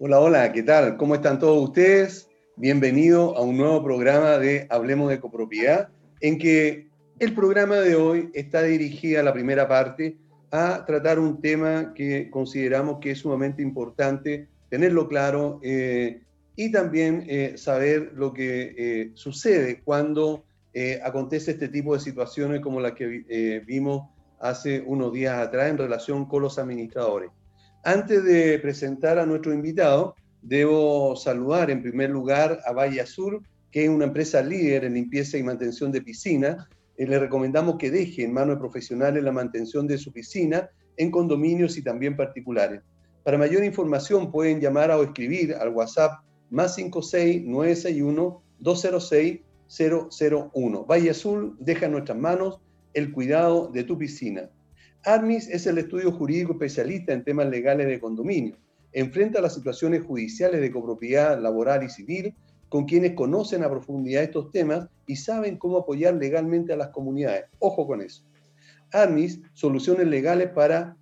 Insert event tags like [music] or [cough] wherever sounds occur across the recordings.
Hola, hola, ¿qué tal? ¿Cómo están todos ustedes? Bienvenido a un nuevo programa de Hablemos de Copropiedad, en que el programa de hoy está dirigido a la primera parte a tratar un tema que consideramos que es sumamente importante tenerlo claro eh, y también eh, saber lo que eh, sucede cuando acontece este tipo de situaciones como la que vimos hace unos días atrás en relación con los administradores. Antes de presentar a nuestro invitado, debo saludar en primer lugar a Valle Azul, que es una empresa líder en limpieza y mantención de piscinas. Eh, le recomendamos que deje en manos de profesionales la mantención de su piscina en condominios y también particulares. Para mayor información pueden llamar o escribir al WhatsApp más 56 961 206 001. Valle Azul deja en nuestras manos el cuidado de tu piscina. ARMIS es el estudio jurídico especialista en temas legales de condominio. Enfrenta las situaciones judiciales de copropiedad laboral y civil con quienes conocen a profundidad estos temas y saben cómo apoyar legalmente a las comunidades. Ojo con eso. ARMIS, soluciones legales para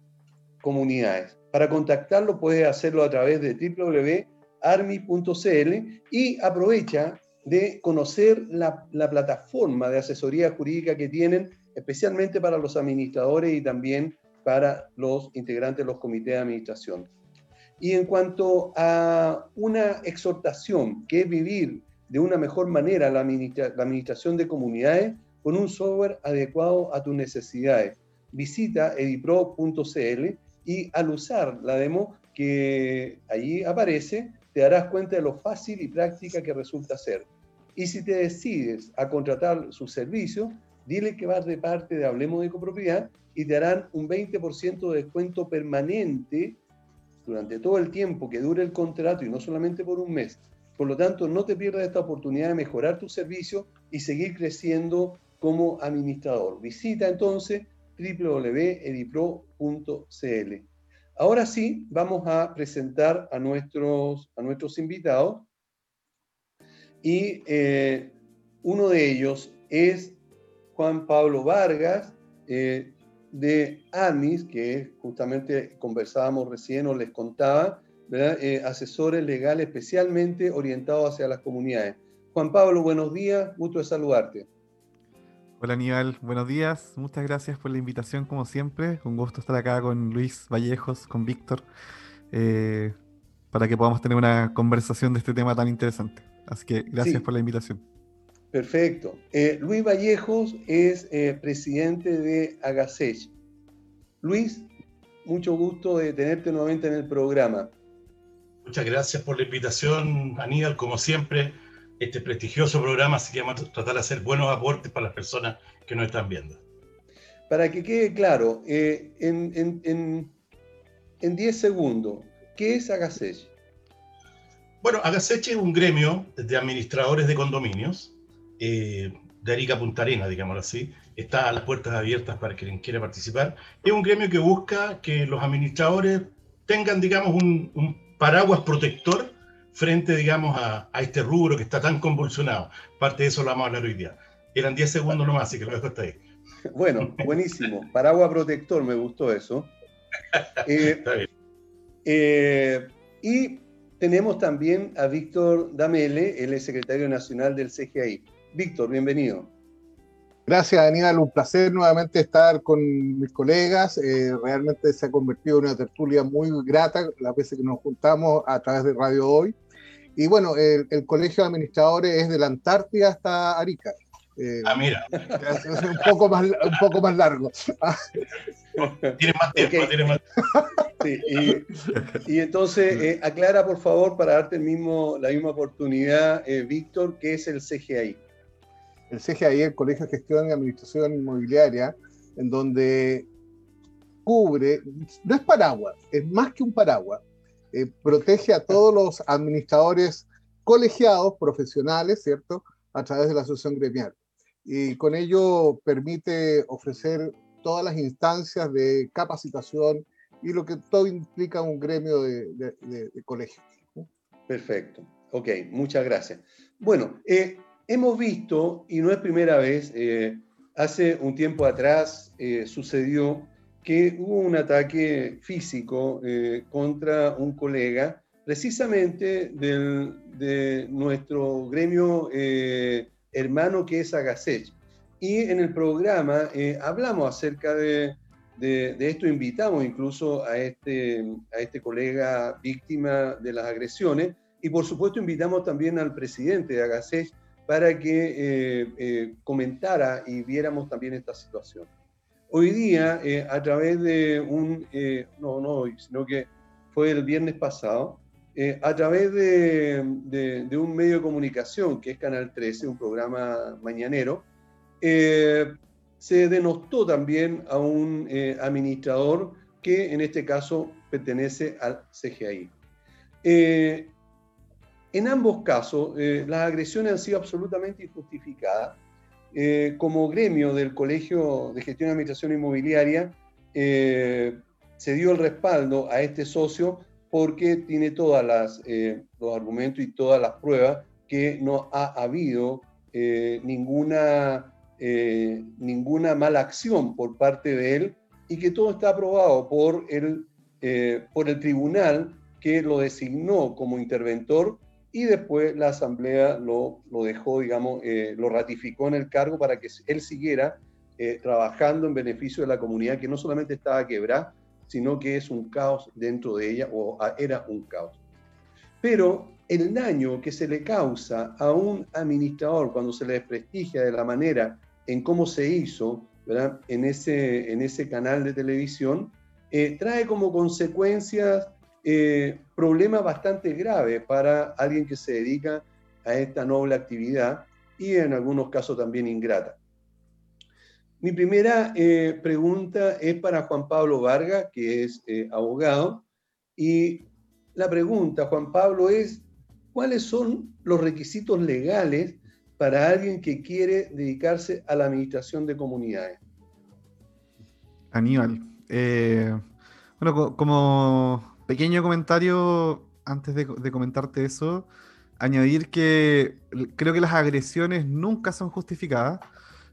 comunidades. Para contactarlo puedes hacerlo a través de www.armis.cl y aprovecha de conocer la, la plataforma de asesoría jurídica que tienen especialmente para los administradores y también para los integrantes de los comités de administración. Y en cuanto a una exhortación, que es vivir de una mejor manera la, administración de comunidades con un software adecuado a tus necesidades, visita edipro.cl y al usar la demo que allí aparece, te darás cuenta de lo fácil y práctica que resulta ser. Y si te decides a contratar su servicio, dile que vas de parte de Hablemos de Copropiedad y te harán un 20% de descuento permanente durante todo el tiempo que dure el contrato y no solamente por un mes. Por lo tanto, no te pierdas esta oportunidad de mejorar tu servicio y seguir creciendo como administrador. Visita entonces www.edipro.cl. Ahora sí, vamos a presentar a nuestros, a nuestros invitados y eh, uno de ellos es Juan Pablo Vargas, eh, de AMIS, que justamente conversábamos recién o les contaba, eh, asesores legales especialmente orientados hacia las comunidades. Juan Pablo, buenos días, gusto de saludarte. Hola Aníbal, buenos días, muchas gracias por la invitación como siempre, un gusto estar acá con Luis Vallejos, con Víctor, eh, para que podamos tener una conversación de este tema tan interesante. Así que gracias por la invitación. Perfecto. Eh, Luis Vallejos es eh, presidente de Agasech. Luis, mucho gusto de tenerte nuevamente en el programa. Muchas gracias por la invitación, Aníbal, como siempre, este prestigioso programa, así que vamos a tratar de hacer buenos aportes para las personas que nos están viendo. Para que quede claro, eh, en 10 segundos, ¿qué es Agasech? Bueno, Agasech es un gremio de administradores de condominios eh, de Arica Punta Arena, digámoslo así, está a las puertas abiertas para quien quiera participar. Es un gremio que busca que los administradores tengan, digamos, un, paraguas protector frente, digamos, a, este rubro que está tan convulsionado. Parte de eso lo vamos a hablar hoy día. Eran 10 segundos nomás, así que lo dejo hasta ahí. [laughs] Bueno, buenísimo. Paraguas protector, me gustó eso. [laughs] Eh, eh, y tenemos también a Víctor Damele, él es secretario nacional del CGI. Víctor, bienvenido. Gracias, Aníbal. Un placer nuevamente estar con mis colegas. Eh, realmente se ha convertido en una tertulia muy grata las veces que nos juntamos a través de Radio Hoy. Y bueno, el, Colegio de Administradores es de la Antártida hasta Arica. Eh, ah, mira. Es, un, poco más, un poco más largo. [laughs] Tiene más tiempo, tiene más sí, y, entonces, eh, aclara por favor, para darte el mismo, la misma oportunidad, Víctor, ¿qué es el CGI? El CGI, el Colegio de Gestión y Administración Inmobiliaria, en donde cubre, no es paraguas, es más que un paraguas, eh, protege a todos los administradores colegiados, profesionales, ¿cierto?, a través de la asociación gremial. Y con ello permite ofrecer todas las instancias de capacitación y lo que todo implica un gremio de, de. Perfecto. Ok, muchas gracias. Bueno, eh, hemos visto, y no es primera vez, eh, hace un tiempo atrás eh, sucedió que hubo un ataque físico eh, contra un colega precisamente de nuestro gremio eh, hermano que es Agasech. Y en el programa eh, hablamos acerca de, esto, invitamos incluso a este, a este colega víctima de las agresiones y por supuesto invitamos también al presidente de Agasech para que eh, comentara y viéramos también esta situación. Hoy día, a través de un, no, no hoy, sino que fue el viernes pasado, eh, a través de, un medio de comunicación que es Canal 13, un programa mañanero, eh, se denostó también a un eh, administrador que en este caso pertenece al CGI. En ambos casos, las agresiones han sido absolutamente injustificadas. como gremio del Colegio de Gestión y Administración Inmobiliaria, se dio el respaldo a este socio porque tiene todos eh, los argumentos y todas las pruebas que no ha habido eh, ninguna, eh, ninguna mala acción por parte de él y que todo está aprobado por el, por el tribunal que lo designó como interventor y después la asamblea lo, lo dejó, digamos, lo ratificó en el cargo para que él siguiera trabajando en beneficio de la comunidad que no solamente estaba quebrada, sino que es un caos dentro de ella o era un caos. Pero el daño que se le causa a un administrador cuando se le desprestigia de la manera en cómo se hizo En, ese, en ese canal de televisión, eh, trae como consecuencias eh, problemas bastante graves para alguien que se dedica a esta noble actividad y en algunos casos también ingrata. Mi primera eh, pregunta es para Juan Pablo Vargas, que es eh, abogado, y la pregunta, Juan Pablo, es, ¿cuáles son los requisitos legales para alguien que quiere dedicarse a la administración de comunidades? Aníbal, eh, bueno, como pequeño comentario, antes de, comentarte eso, añadir que creo que las agresiones nunca son justificadas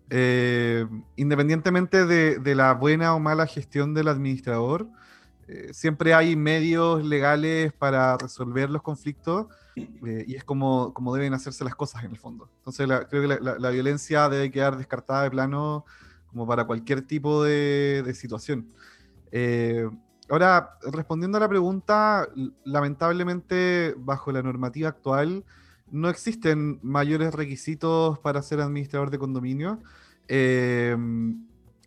eh, independientemente de, la buena o mala gestión del administrador, eh, siempre hay medios legales para resolver los conflictos eh, y es como, como deben hacerse las cosas en el fondo. Entonces creo que la, violencia debe quedar descartada de plano como para cualquier tipo de situación. Ahora, respondiendo a la pregunta, lamentablemente bajo la normativa actual, no existen mayores requisitos para ser administrador de condominio, eh,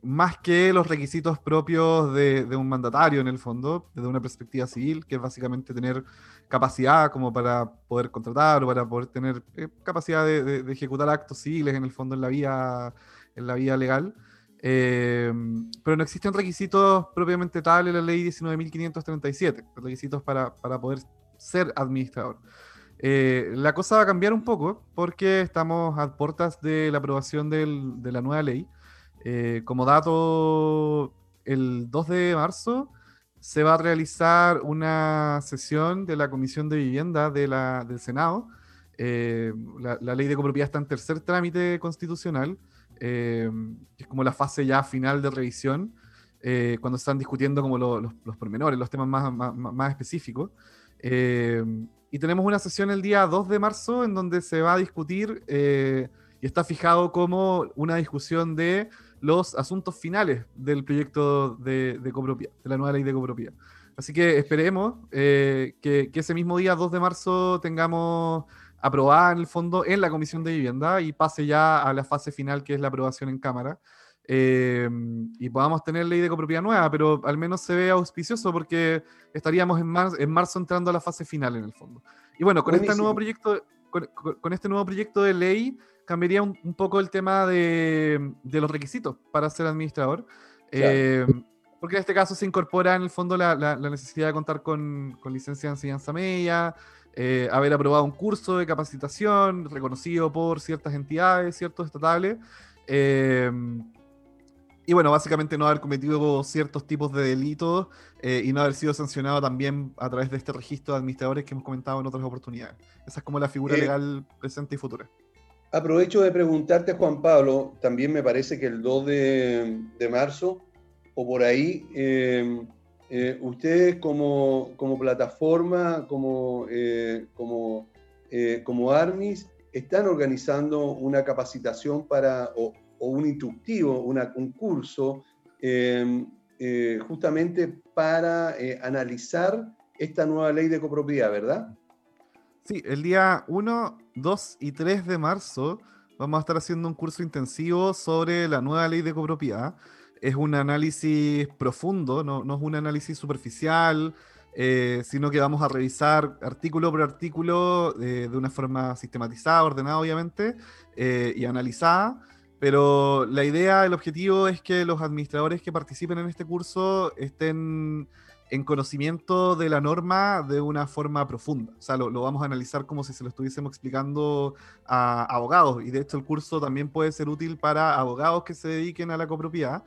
más que los requisitos propios de, un mandatario en el fondo, desde una perspectiva civil, que es básicamente tener capacidad como para poder contratar o para poder tener eh, capacidad de, ejecutar actos civiles en el fondo en la vía, en la vía legal. Eh, pero no existen requisitos propiamente tal en la ley 19.537, requisitos para, para poder ser administrador. Eh, la cosa va a cambiar un poco porque estamos a puertas de la aprobación de la nueva ley. Eh, como dato, el 2 de marzo se va a realizar una sesión de la Comisión de Vivienda de la, del Senado. Eh, la, ley de copropiedad está en tercer trámite constitucional, que es como la fase ya final de revisión, cuando están discutiendo como los, los pormenores, los temas más, más, más específicos. Y tenemos una sesión el día 2 de marzo en donde se va a discutir eh, y está fijado como una discusión de los asuntos finales del proyecto de, de copropiedad, de la nueva ley de copropiedad. Así que esperemos eh, que, ese mismo día 2 de marzo tengamos aprobada en el fondo en la Comisión de Vivienda y pase ya a la fase final que es la aprobación en Cámara. Eh, y podamos tener ley de copropiedad nueva, pero al menos se ve auspicioso porque estaríamos en, en marzo entrando a la fase final en el fondo. Y bueno, con este nuevo proyecto, con, este nuevo proyecto de ley cambiaría un, poco el tema de, de, los requisitos para ser administrador. Eh, porque en este caso se incorpora en el fondo la, la, necesidad de contar con, con, licencia de enseñanza media, eh, haber aprobado un curso de capacitación reconocido por ciertas entidades, ciertos estatales. Eh, y bueno, básicamente no haber cometido ciertos tipos de delitos eh, y no haber sido sancionado también a través de este registro de administradores que hemos comentado en otras oportunidades. Esa es como la figura legal presente y futura. Aprovecho de preguntarte, Juan Pablo, también me parece que el 2 de, marzo o por ahí, eh, ustedes como, como, plataforma, como, eh, como, como ARMIS, están organizando una capacitación para, o, un instructivo, un curso, em, justamente para analizar esta nueva ley de copropiedad, ¿verdad? Sí, el día 1, 2 y 3 de marzo vamos a estar haciendo un curso intensivo sobre la nueva ley de copropiedad. Es un análisis profundo, no, es un análisis superficial, eh, sino que vamos a revisar artículo por artículo eh, de una forma sistematizada, ordenada obviamente, eh, y analizada. Pero la idea, el objetivo es que los administradores que participen en este curso estén en conocimiento de la norma de una forma profunda. O sea, lo, vamos a analizar como si se lo estuviésemos explicando a abogados. Y de hecho el curso también puede ser útil para abogados que se dediquen a la copropiedad.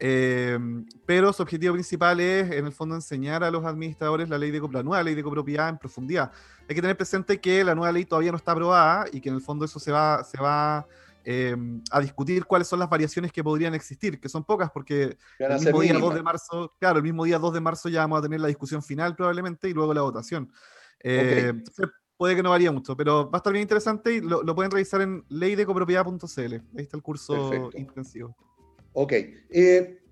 Eh, pero su objetivo principal es, en el fondo, enseñar a los administradores la, ley de, la nueva ley de copropiedad en profundidad. Hay que tener presente que la nueva ley todavía no está aprobada y que en el fondo eso se va, se va Em, a discutir cuáles son las variaciones que podrían existir, que son pocas, porque el mismo día 2 de marzo, claro, el mismo día 2 de marzo ya vamos a tener la discusión final probablemente y luego la votación. Eh, puede que no varía mucho, pero va a estar bien interesante y lo, pueden revisar en leydecopropiedad.cl. Ahí está el curso intensivo. Ok. Eh,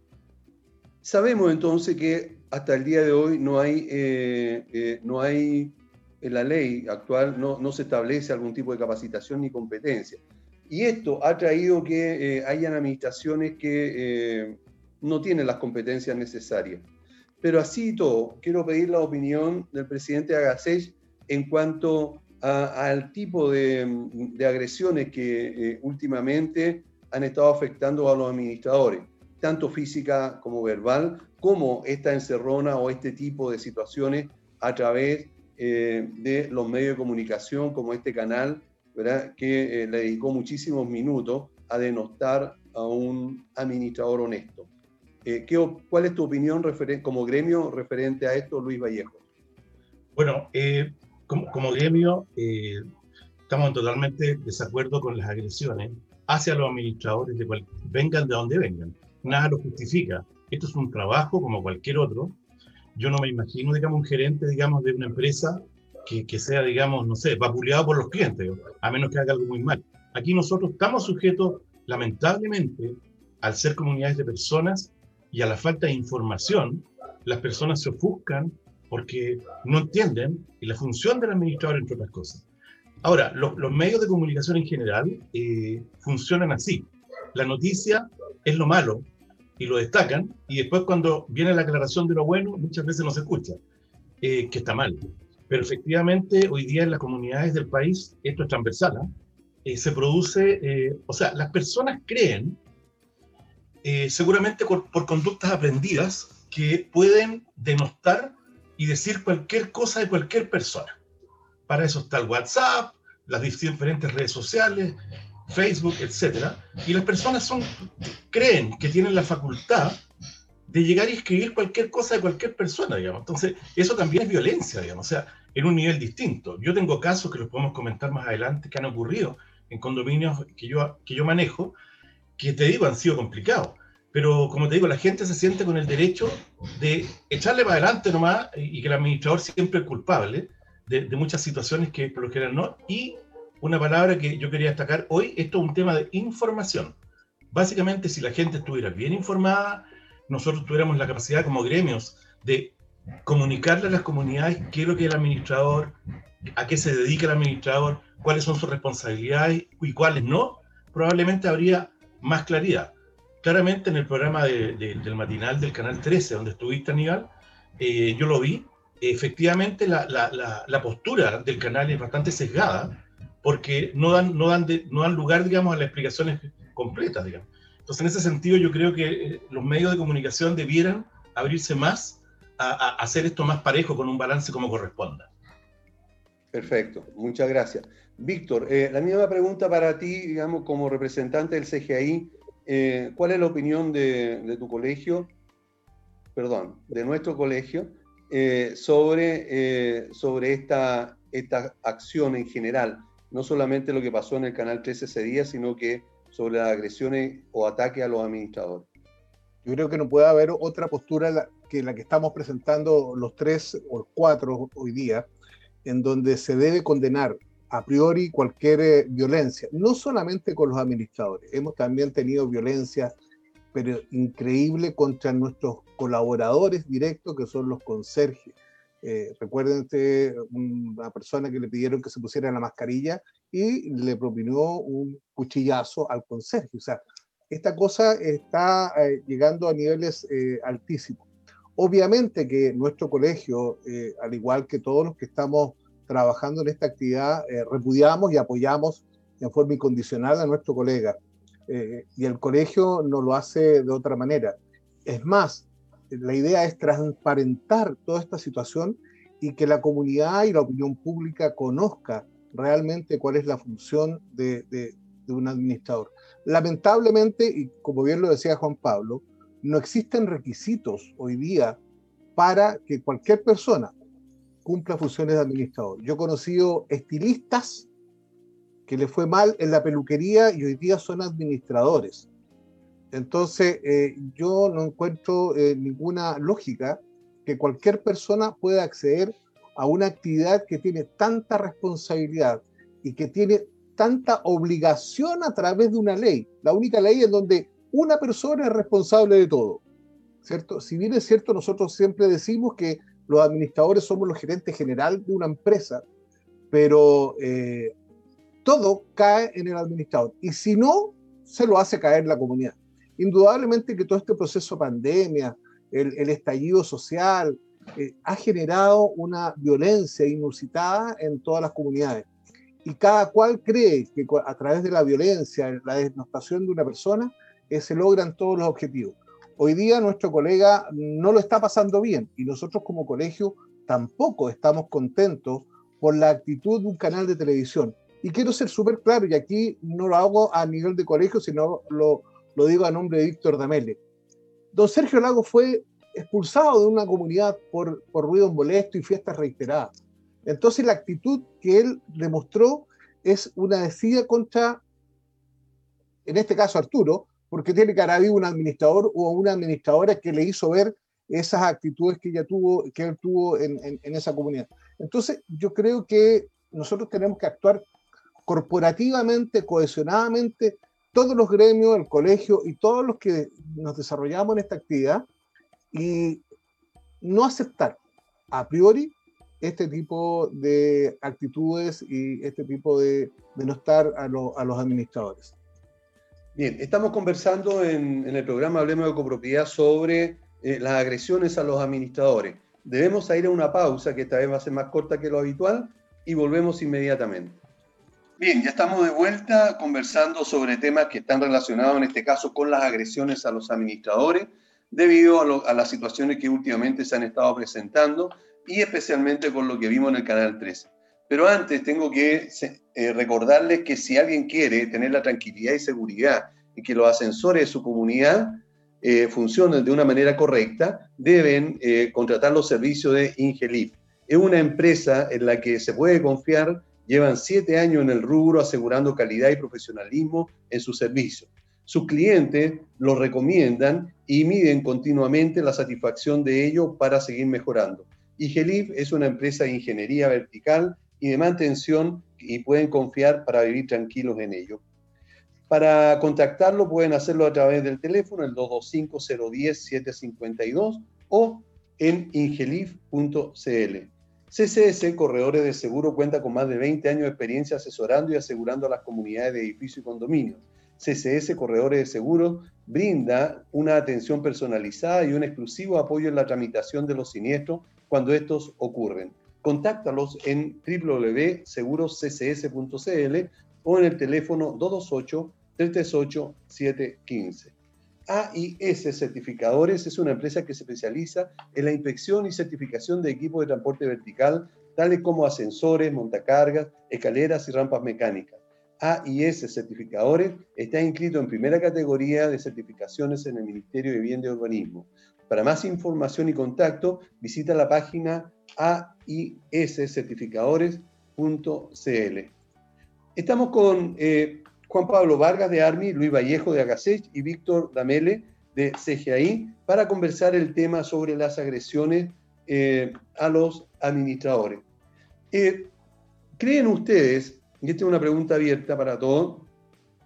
sabemos entonces que hasta el día de hoy no hay, eh, no hay en la ley actual, no, no se establece algún tipo de capacitación ni competencia. Y esto ha traído que eh, hayan administraciones que eh, no tienen las competencias necesarias. Pero así todo, quiero pedir la opinión del presidente Agasej en cuanto al tipo de, agresiones que eh, últimamente han estado afectando a los administradores, tanto física como verbal, como esta encerrona o este tipo de situaciones a través de los medios de comunicación como este canal que eh, le dedicó muchísimos minutos a denostar a un administrador honesto. Eh, ¿qué, ¿Cuál es tu opinión como gremio referente a esto, Luis Vallejo? Bueno, eh, como, como, gremio estamos totalmente desacuerdo con las agresiones hacia los administradores, de cual, vengan de donde vengan. Nada lo justifica. Esto es un trabajo como cualquier otro. Yo no me imagino, digamos, un gerente, digamos, de una empresa que, sea, digamos, no sé, vapuleado por los clientes, a menos que haga algo muy mal. Aquí nosotros estamos sujetos, lamentablemente, al ser comunidades de personas y a la falta de información, las personas se ofuscan porque no entienden y la función del administrador, entre otras cosas. Ahora, los, medios de comunicación en general eh, funcionan así. La noticia es lo malo y lo destacan, y después cuando viene la aclaración de lo bueno, muchas veces no se escucha, eh, que está mal. Pero efectivamente, hoy día en las comunidades del país, esto es transversal, ¿ah? eh, se produce, eh, o sea, las personas creen, eh, seguramente por, conductas aprendidas, que pueden denostar y decir cualquier cosa de cualquier persona. Para eso está el WhatsApp, las diferentes redes sociales, Facebook, etc. Y las personas son, creen que tienen la facultad de llegar y escribir cualquier cosa de cualquier persona, digamos. Entonces, eso también es violencia, digamos. O sea, en un nivel distinto. Yo tengo casos que los podemos comentar más adelante que han ocurrido en condominios que yo, que yo manejo, que te digo han sido complicados. Pero como te digo, la gente se siente con el derecho de echarle para adelante nomás y que el administrador siempre es culpable de, de muchas situaciones que por lo general no. Y una palabra que yo quería destacar hoy, esto es un tema de información. Básicamente, si la gente estuviera bien informada, nosotros tuviéramos la capacidad como gremios de comunicarle a las comunidades qué es lo que el administrador, a qué se dedica el administrador, cuáles son sus responsabilidades y cuáles no, probablemente habría más claridad. Claramente en el programa del matinal del Canal 13, donde estuviste, Aníbal, eh, yo lo vi, efectivamente la, la, la, postura del canal es bastante sesgada, porque no dan, no dan, no dan lugar, digamos, a las explicaciones completas, digamos. Entonces, en ese sentido, yo creo que eh, los medios de comunicación debieran abrirse más a, hacer esto más parejo con un balance como corresponda. Perfecto, muchas gracias. Víctor, eh, la misma pregunta para ti, digamos, como representante del CGI, eh, ¿cuál es la opinión de, tu colegio, perdón, de nuestro colegio, sobre, sobre esta, esta acción en general? No solamente lo que pasó en el Canal 13 ese día, sino que sobre las agresiones o ataques a los administradores. Yo creo que no puede haber otra postura que la que estamos presentando los tres o cuatro hoy día, en donde se debe condenar a priori cualquier eh, violencia, no solamente con los administradores, hemos también tenido violencia, pero increíble contra nuestros colaboradores directos, que son los conserjes. Eh, recuerden una persona que le pidieron que se pusiera la mascarilla y le propinó un cuchillazo al conserje. O sea, esta cosa está eh, llegando a niveles eh, altísimos. Obviamente que nuestro colegio, al igual que todos los que estamos trabajando en esta actividad, repudiamos y apoyamos en forma incondicional a nuestro colega. y el colegio no lo hace de otra manera. Es más, la idea es transparentar toda esta situación y que la comunidad y la opinión pública conozca realmente cuál es la función de, un administrador. Lamentablemente, y como bien lo decía Juan Pablo, no existen requisitos hoy día para que cualquier persona cumpla funciones de administrador. Yo he conocido estilistas que le fue mal en la peluquería y hoy día son administradores. Entonces, eh, yo no encuentro eh, ninguna lógica que cualquier persona pueda acceder a una actividad que tiene tanta responsabilidad y que tiene tanta obligación a través de una ley. La única ley en donde una persona es responsable de todo. ¿Cierto? Si bien es cierto, nosotros siempre decimos que los administradores somos los gerentes general de una empresa, pero eh, todo cae en el administrador. Y si no, se lo hace caer la comunidad. Indudablemente que todo este proceso pandemia, el, estallido social, eh, ha generado una violencia inusitada en todas las comunidades. Y cada cual cree que a través de la violencia, la desnotación de una persona, eh, se logran todos los objetivos. Hoy día nuestro colega no lo está pasando bien y nosotros como colegio tampoco estamos contentos por la actitud de un canal de televisión. Y quiero ser súper claro, y aquí no lo hago a nivel de colegio, sino lo, lo digo a nombre de Víctor Damele. Don Sergio Lago fue expulsado de una comunidad por, por ruido molesto y fiestas reiteradas. Entonces la actitud que él demostró es una decida contra, en este caso Arturo, porque tiene haber habido un administrador o una administradora que le hizo ver esas actitudes que ella tuvo, que él tuvo en, en esa comunidad. Entonces yo creo que nosotros tenemos que actuar corporativamente, cohesionadamente, todos los gremios, el colegio y todos los que nos desarrollamos en esta actividad y no aceptar a priori este tipo de actitudes y este tipo de, de no estar a, a, los administradores. Bien, estamos conversando en, en, el programa Hablemos de Copropiedad sobre eh, las agresiones a los administradores. Debemos ir a una pausa que esta vez va a ser más corta que lo habitual y volvemos inmediatamente. Bien, ya estamos de vuelta conversando sobre temas que están relacionados en este caso con las agresiones a los administradores debido a, las situaciones que últimamente se han estado presentando y especialmente con lo que vimos en el Canal 13. Pero antes tengo que eh, recordarles que si alguien quiere tener la tranquilidad y seguridad y que los ascensores de su comunidad eh, funcionen de una manera correcta, deben eh, contratar los servicios de Ingelif. Es una empresa en la que se puede confiar Llevan siete años en el rubro asegurando calidad y profesionalismo en su servicio. Sus clientes los recomiendan y miden continuamente la satisfacción de ellos para seguir mejorando. IGELIF es una empresa de ingeniería vertical y de mantención y pueden confiar para vivir tranquilos en ello. Para contactarlo pueden hacerlo a través del teléfono, el 225-010-752 o en ingelif.cl. CCS Corredores de Seguro cuenta con más de 20 años de experiencia asesorando y asegurando a las comunidades de edificios y condominios. CCS Corredores de Seguro brinda una atención personalizada y un exclusivo apoyo en la tramitación de los siniestros cuando estos ocurren. Contáctalos en www.segurosccs.cl o en el teléfono 228 338 715. AIS Certificadores es una empresa que se especializa en la inspección y certificación de equipos de transporte vertical, tales como ascensores, montacargas, escaleras y rampas mecánicas. AIS Certificadores está inscrito en primera categoría de certificaciones en el Ministerio de Vivienda y Urbanismo. Para más información y contacto, visita la página aiscertificadores.cl. Estamos con eh, Juan Pablo Vargas de Armi, Luis Vallejo de Agasech y Víctor Damele de CGI para conversar el tema sobre las agresiones eh, a los administradores. Eh, ¿Creen ustedes, y esta es una pregunta abierta para todos,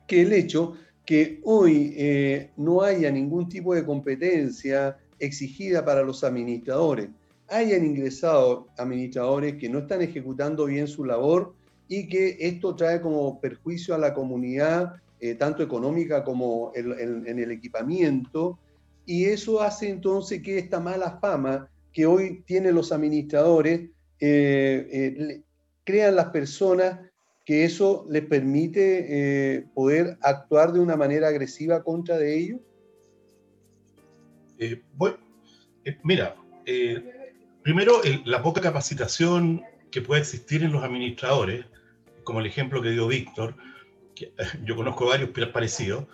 que el hecho que hoy eh, no haya ningún tipo de competencia exigida para los administradores, hayan ingresado administradores que no están ejecutando bien su labor y que esto trae como perjuicio a la comunidad, tanto económica como en el equipamiento, y eso hace entonces que esta mala fama que hoy tienen los administradores eh, eh, crean las personas que eso les permite eh, poder actuar de una manera agresiva contra de ellos? bueno, mira, primero la poca capacitación que puede existir en los administradores, como el ejemplo que dio Víctor, [laughs] yo conozco varios parecidos,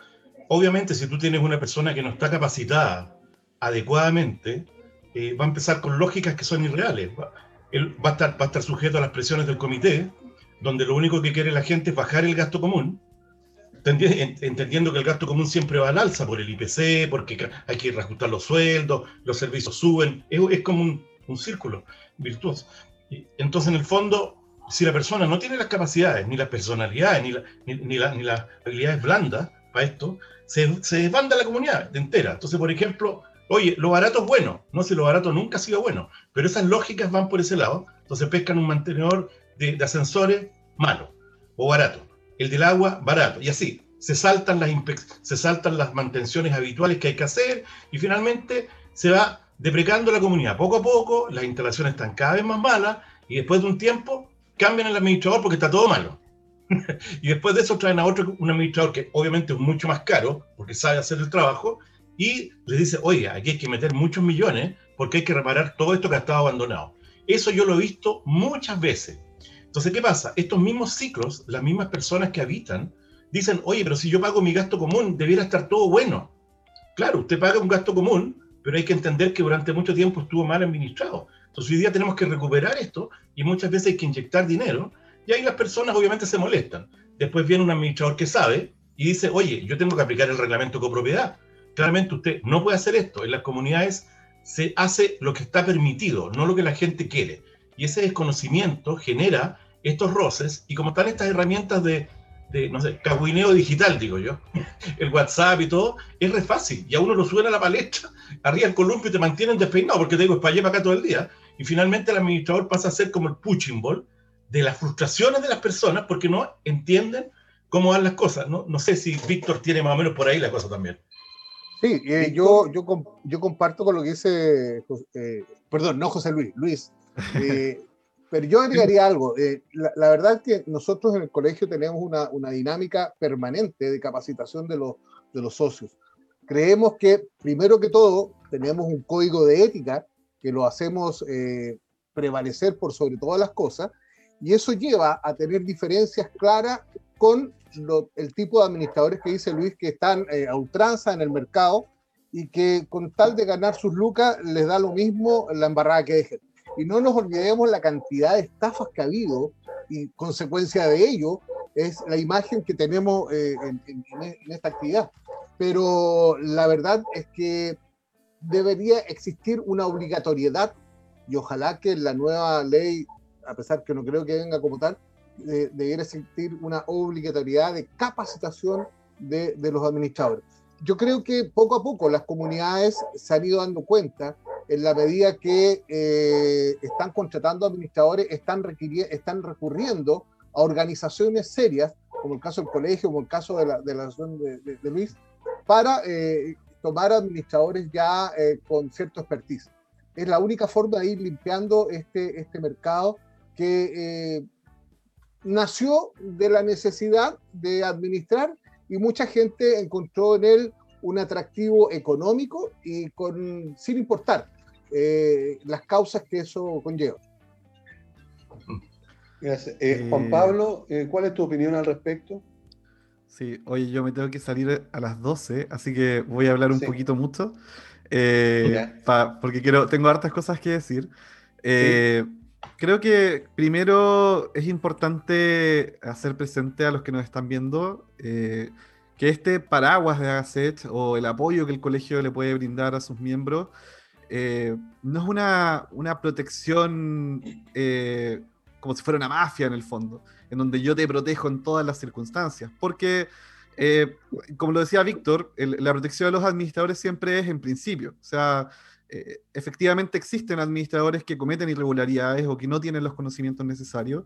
obviamente si tú tienes una persona que no está capacitada adecuadamente, eh, va a empezar con lógicas que son irreales. Él va a, estar, va a estar sujeto a las presiones del comité, donde lo único que quiere la gente es bajar el gasto común, entendiendo que el gasto común siempre va al alza por el IPC, porque hay que reajustar los sueldos, los servicios suben, es, como un, círculo virtuoso. Entonces, en el fondo, si la persona no tiene las capacidades, ni las personalidades, ni, la, ni, ni, ni las habilidades blandas para esto, se, se desbanda la comunidad entera. Entonces, por ejemplo, Oye, lo barato es bueno. No sé, lo barato nunca ha sido bueno. Pero esas lógicas van por ese lado. Entonces pescan un mantenedor de, ascensores malo o barato. El del agua, barato. Y así. Se saltan, las se saltan las mantenciones habituales que hay que hacer y finalmente se va deprecando la comunidad. Poco a poco las instalaciones están cada vez más malas y después de un tiempo cambian el administrador porque está todo malo. [laughs] y después de eso traen a otro, un administrador que obviamente es mucho más caro porque sabe hacer el trabajo y le dice, oye, aquí hay que meter muchos millones porque hay que reparar todo esto que ha estado abandonado. Eso yo lo he visto muchas veces. Entonces, ¿qué pasa? Estos mismos ciclos, las mismas personas que habitan, dicen, oye, pero si yo pago mi gasto común, debiera estar todo bueno. Claro, usted paga un gasto común, pero hay que entender que durante mucho tiempo estuvo mal administrado. Entonces, hoy día tenemos que recuperar esto y muchas veces hay que inyectar dinero y ahí las personas obviamente se molestan. Después viene un administrador que sabe y dice, oye, yo tengo que aplicar el reglamento copropiedad claramente usted no puede hacer esto. En las comunidades se hace lo que está permitido, no lo que la gente quiere. Y ese desconocimiento genera estos roces y como están estas herramientas de, de no sé, caguineo digital, digo yo, [laughs] el WhatsApp y todo, es re fácil. Y a uno lo suben a la palestra, arriba el columpio y te mantienen despeinado porque te digo, es para para acá todo el día. Y finalmente el administrador pasa a ser como el punching ball de las frustraciones de las personas porque no entienden cómo van las cosas. No, no sé si Víctor tiene más o menos por ahí la cosa también. Sí, eh, yo, yo, yo comparto con lo que dice, eh, perdón, no José Luis, Luis. [laughs] Eh, pero yo agregaría algo. La, la, verdad es que nosotros en el colegio tenemos una, una dinámica permanente de capacitación de los, de los socios. Creemos que, primero que todo, tenemos un código de ética que lo hacemos prevalecer por sobre todas las cosas, y eso lleva a tener diferencias claras con el tipo de administradores que dice Luis que están eh, a ultranza en el mercado y que con tal de ganar sus lucas les da lo mismo la embarrada que dejen. Y no nos olvidemos la cantidad de estafas que ha habido y consecuencia de ello es la imagen que tenemos eh, en, esta actividad. Pero la verdad es que debería existir una obligatoriedad y ojalá que la nueva ley, a pesar que no creo que venga como tal, de, debiera existir una obligatoriedad de capacitación de, de, los administradores. Yo creo que poco a poco las comunidades se han ido dando cuenta en la medida que eh, están contratando administradores, están, están recurriendo a organizaciones serias, como el caso del colegio, como el caso de la, de la de, de, Luis, para eh, tomar administradores ya eh, con cierto expertise. Es la única forma de ir limpiando este, este mercado que nació de la necesidad de administrar y mucha gente encontró en él un atractivo económico y con, sin importar eh, las causas que eso conlleva. Gracias. Eh, Juan Pablo, eh, ¿cuál es tu opinión al respecto? Sí, oye, yo me tengo que salir a las 12, así que voy a hablar un poquito mucho, porque quiero, tengo hartas cosas que decir. Sí. Creo que primero es importante hacer presente a los que nos están viendo eh, que este paraguas de AGACET o el apoyo que el colegio le puede brindar a sus miembros eh, no es una, una protección eh, como si fuera una mafia en el fondo, en donde yo te protejo en todas las circunstancias, porque eh, como lo decía Víctor, la protección de los administradores siempre es en principio. O sea, eh, efectivamente existen administradores que cometen irregularidades o que no tienen los conocimientos necesarios.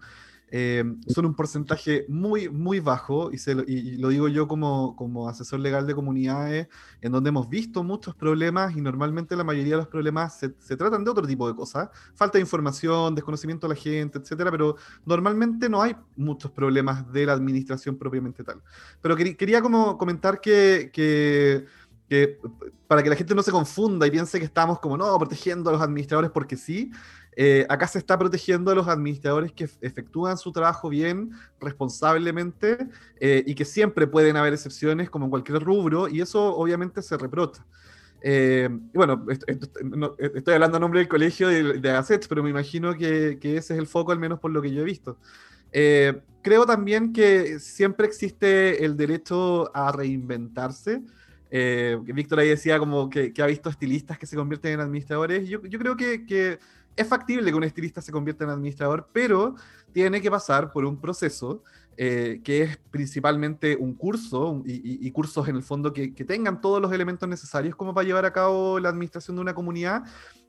Eh, son un porcentaje muy, muy bajo, y, lo, y, lo digo yo como, como, asesor legal de comunidades, en donde hemos visto muchos problemas y normalmente la mayoría de los problemas se, se tratan de otro tipo de cosas, falta de información, desconocimiento de la gente, etcétera, pero normalmente no hay muchos problemas de la administración propiamente tal. Pero quería como comentar que, que que para que la gente no se confunda y piense que estamos como, no, protegiendo a los administradores porque sí, eh, acá se está protegiendo a los administradores que efectúan su trabajo bien, responsablemente, eh, y que siempre pueden haber excepciones como en cualquier rubro, y eso obviamente se reprocha. Eh, bueno, estoy hablando a nombre del colegio de, de pero me imagino que, ese es el foco, al menos por lo que yo he visto. creo también que siempre existe el derecho a reinventarse eh, Víctor ahí decía como que, ha visto estilistas que se convierten en administradores. Yo, creo que, es factible que un estilista se convierta en administrador, pero tiene que pasar por un proceso eh, que es principalmente un curso y, cursos en el fondo que, que, tengan todos los elementos necesarios como para llevar a cabo la administración de una comunidad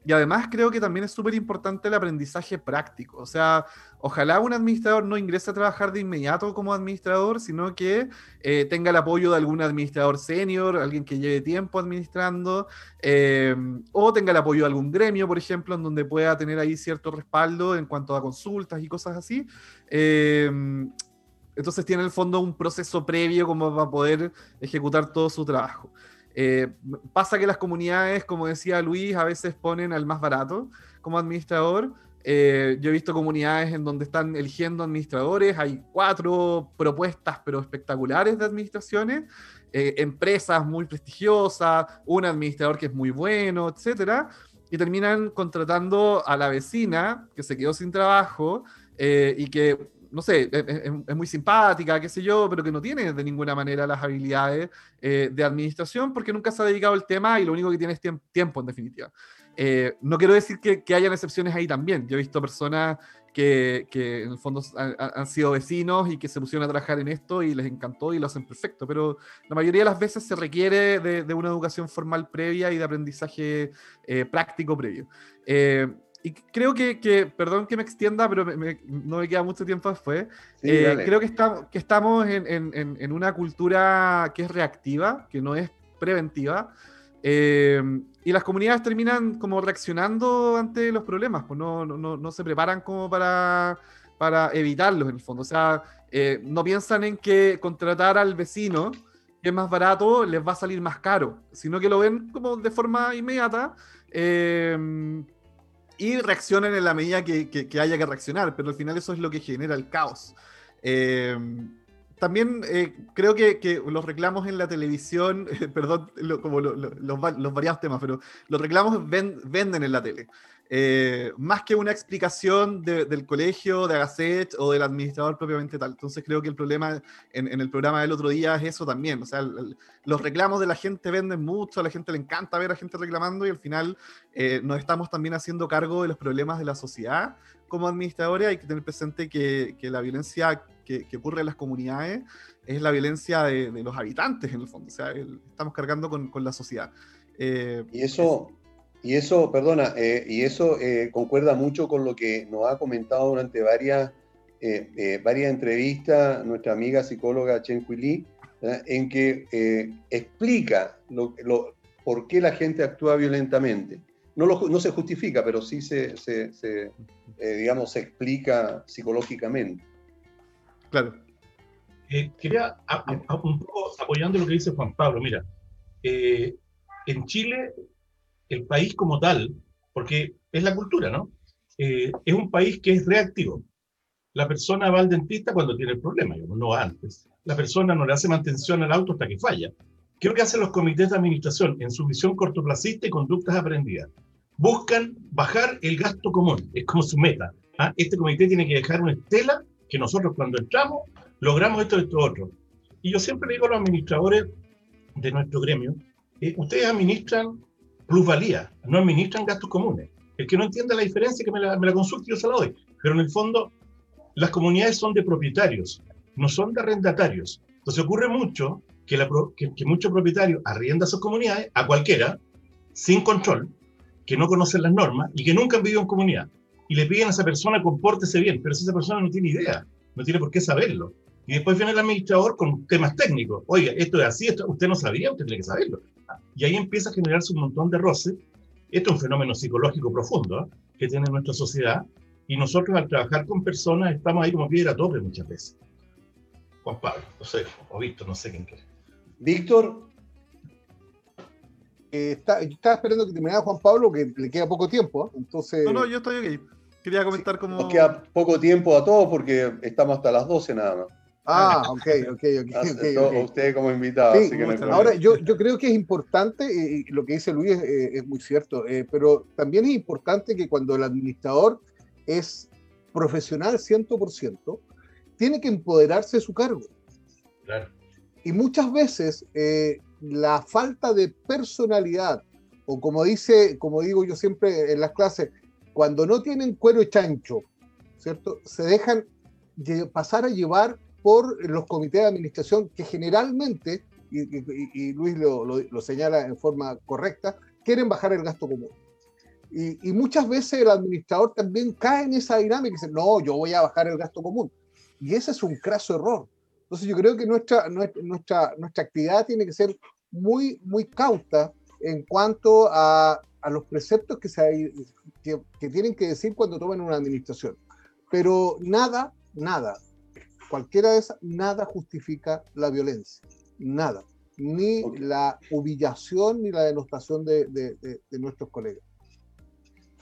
y además creo que también es súper importante el aprendizaje práctico. O sea, ojalá un administrador no ingrese a trabajar de inmediato como administrador, sino que eh, tenga el apoyo de algún administrador senior, alguien que lleve tiempo administrando, eh, o tenga el apoyo de algún gremio, por ejemplo, en donde pueda tener ahí cierto respaldo en cuanto a consultas y cosas así. Eh, entonces tiene en el fondo un proceso previo como para poder ejecutar todo su trabajo. Eh, pasa que las comunidades, como decía Luis, a veces ponen al más barato como administrador. Eh, yo he visto comunidades en donde están eligiendo administradores, hay cuatro propuestas pero espectaculares de administraciones, eh, empresas muy prestigiosas, un administrador que es muy bueno, etcétera, y terminan contratando a la vecina que se quedó sin trabajo y que no sé, es, muy simpática, qué sé yo, pero que no tiene de ninguna manera las habilidades eh, de administración porque nunca se ha dedicado al tema y lo único que tiene es tiempo, en definitiva. Eh, no quiero decir que, que, hayan excepciones ahí también. Yo he visto personas que, que en el fondo han, sido vecinos y que se pusieron a trabajar en esto y les encantó y lo hacen perfecto, pero la mayoría de las veces se requiere de, de una educación formal previa y de aprendizaje eh, práctico previo. Y creo que, que, perdón que me extienda, pero no me queda mucho tiempo después. Eh, creo que, que estamos en, en, en, una cultura que es reactiva, que no es preventiva. Eh, y las comunidades terminan como reaccionando ante los problemas, pues no, no, no se preparan como para, para evitarlos en el fondo. O sea, eh, no piensan en que contratar al vecino, que es más barato, les va a salir más caro, sino que lo ven como de forma inmediata. Eh, y reaccionen en la medida que, que, haya que reaccionar, pero al final eso es lo que genera el caos. Eh, también eh, creo que, que, los reclamos en la televisión, [laughs] perdón, como los, los, variados temas, pero los reclamos venden en la tele. Eh, más que una explicación del colegio, de Agacet o del administrador propiamente tal. Entonces creo que el problema en, el programa del otro día es eso también. O sea, los reclamos de la gente venden mucho, a la gente le encanta ver a gente reclamando y al final eh, nos estamos también haciendo cargo de los problemas de la sociedad. Como administradores hay que tener presente que, que la violencia que, que, ocurre en las comunidades es la violencia de, los habitantes en el fondo. O sea, estamos cargando con, con la sociedad. Eh, y eso... Y eso, perdona, eh, y eso eh, concuerda mucho con lo que nos ha comentado durante varias, eh, varias entrevistas nuestra amiga psicóloga Chen Hui en que explica lo, por qué la gente actúa violentamente. No, no se justifica, pero sí se, se, digamos, se explica psicológicamente. Claro. quería, un poco apoyando lo que dice Juan Pablo, mira, en Chile el país como tal, porque es la cultura, ¿no? Eh, es un país que es reactivo. La persona va al dentista cuando tiene el problema, no antes. La persona no le hace mantención al auto hasta que falla. ¿Qué es lo que hacen los comités de administración en su visión cortoplacista y conductas aprendidas? Buscan bajar el gasto común, es como su meta. ¿ah? Este comité tiene que dejar una estela que nosotros cuando entramos logramos esto, esto, otro. Y yo siempre digo a los administradores de nuestro gremio, eh, ustedes administran plusvalía, no administran gastos comunes. El que no entienda la diferencia, que me la, me la consulte, yo se la doy. Pero en el fondo, las comunidades son de propietarios, no son de arrendatarios. Entonces ocurre mucho que, la, que, que muchos propietarios arriendan sus comunidades a cualquiera, sin control, que no conocen las normas y que nunca han vivido en comunidad. Y le piden a esa persona compórtese bien, pero si esa persona no tiene idea, no tiene por qué saberlo. Y después viene el administrador con temas técnicos. Oiga, esto es así, esto, usted no sabía, usted tiene que saberlo. Y ahí empieza a generarse un montón de roces. Esto es un fenómeno psicológico profundo ¿eh? que tiene nuestra sociedad. Y nosotros al trabajar con personas estamos ahí como piedra tope muchas veces. Juan Pablo, no sé, o Víctor, no sé quién quiere. Víctor. Eh, está, estaba esperando que terminara Juan Pablo, que le queda poco tiempo. ¿eh? Entonces... No, no, yo estoy aquí. Quería comentar sí, cómo... Nos queda poco tiempo a todos porque estamos hasta las 12 nada más. Ah, ok, ok, ok. okay, okay. Usted como invitado. Sí, así que no ahora, yo, yo creo que es importante, y lo que dice Luis es, es muy cierto, eh, pero también es importante que cuando el administrador es profesional 100%, tiene que empoderarse de su cargo. Claro. Y muchas veces eh, la falta de personalidad, o como dice, como digo yo siempre en las clases, cuando no tienen cuero chancho, ¿cierto? Se dejan pasar a llevar por los comités de administración que generalmente, y, y, y Luis lo, lo, lo, señala en forma correcta, quieren bajar el gasto común. Y, y, muchas veces el administrador también cae en esa dinámica y dice, no, yo voy a bajar el gasto común. Y ese es un craso error. Entonces yo creo que nuestra, nuestra, nuestra actividad tiene que ser muy, muy cauta en cuanto a, a los preceptos que, se, que, que tienen que decir cuando tomen una administración. Pero nada, nada, cualquiera de esas, nada justifica la violencia, nada, ni okay. la humillación ni la denostación de, de, de, de nuestros colegas.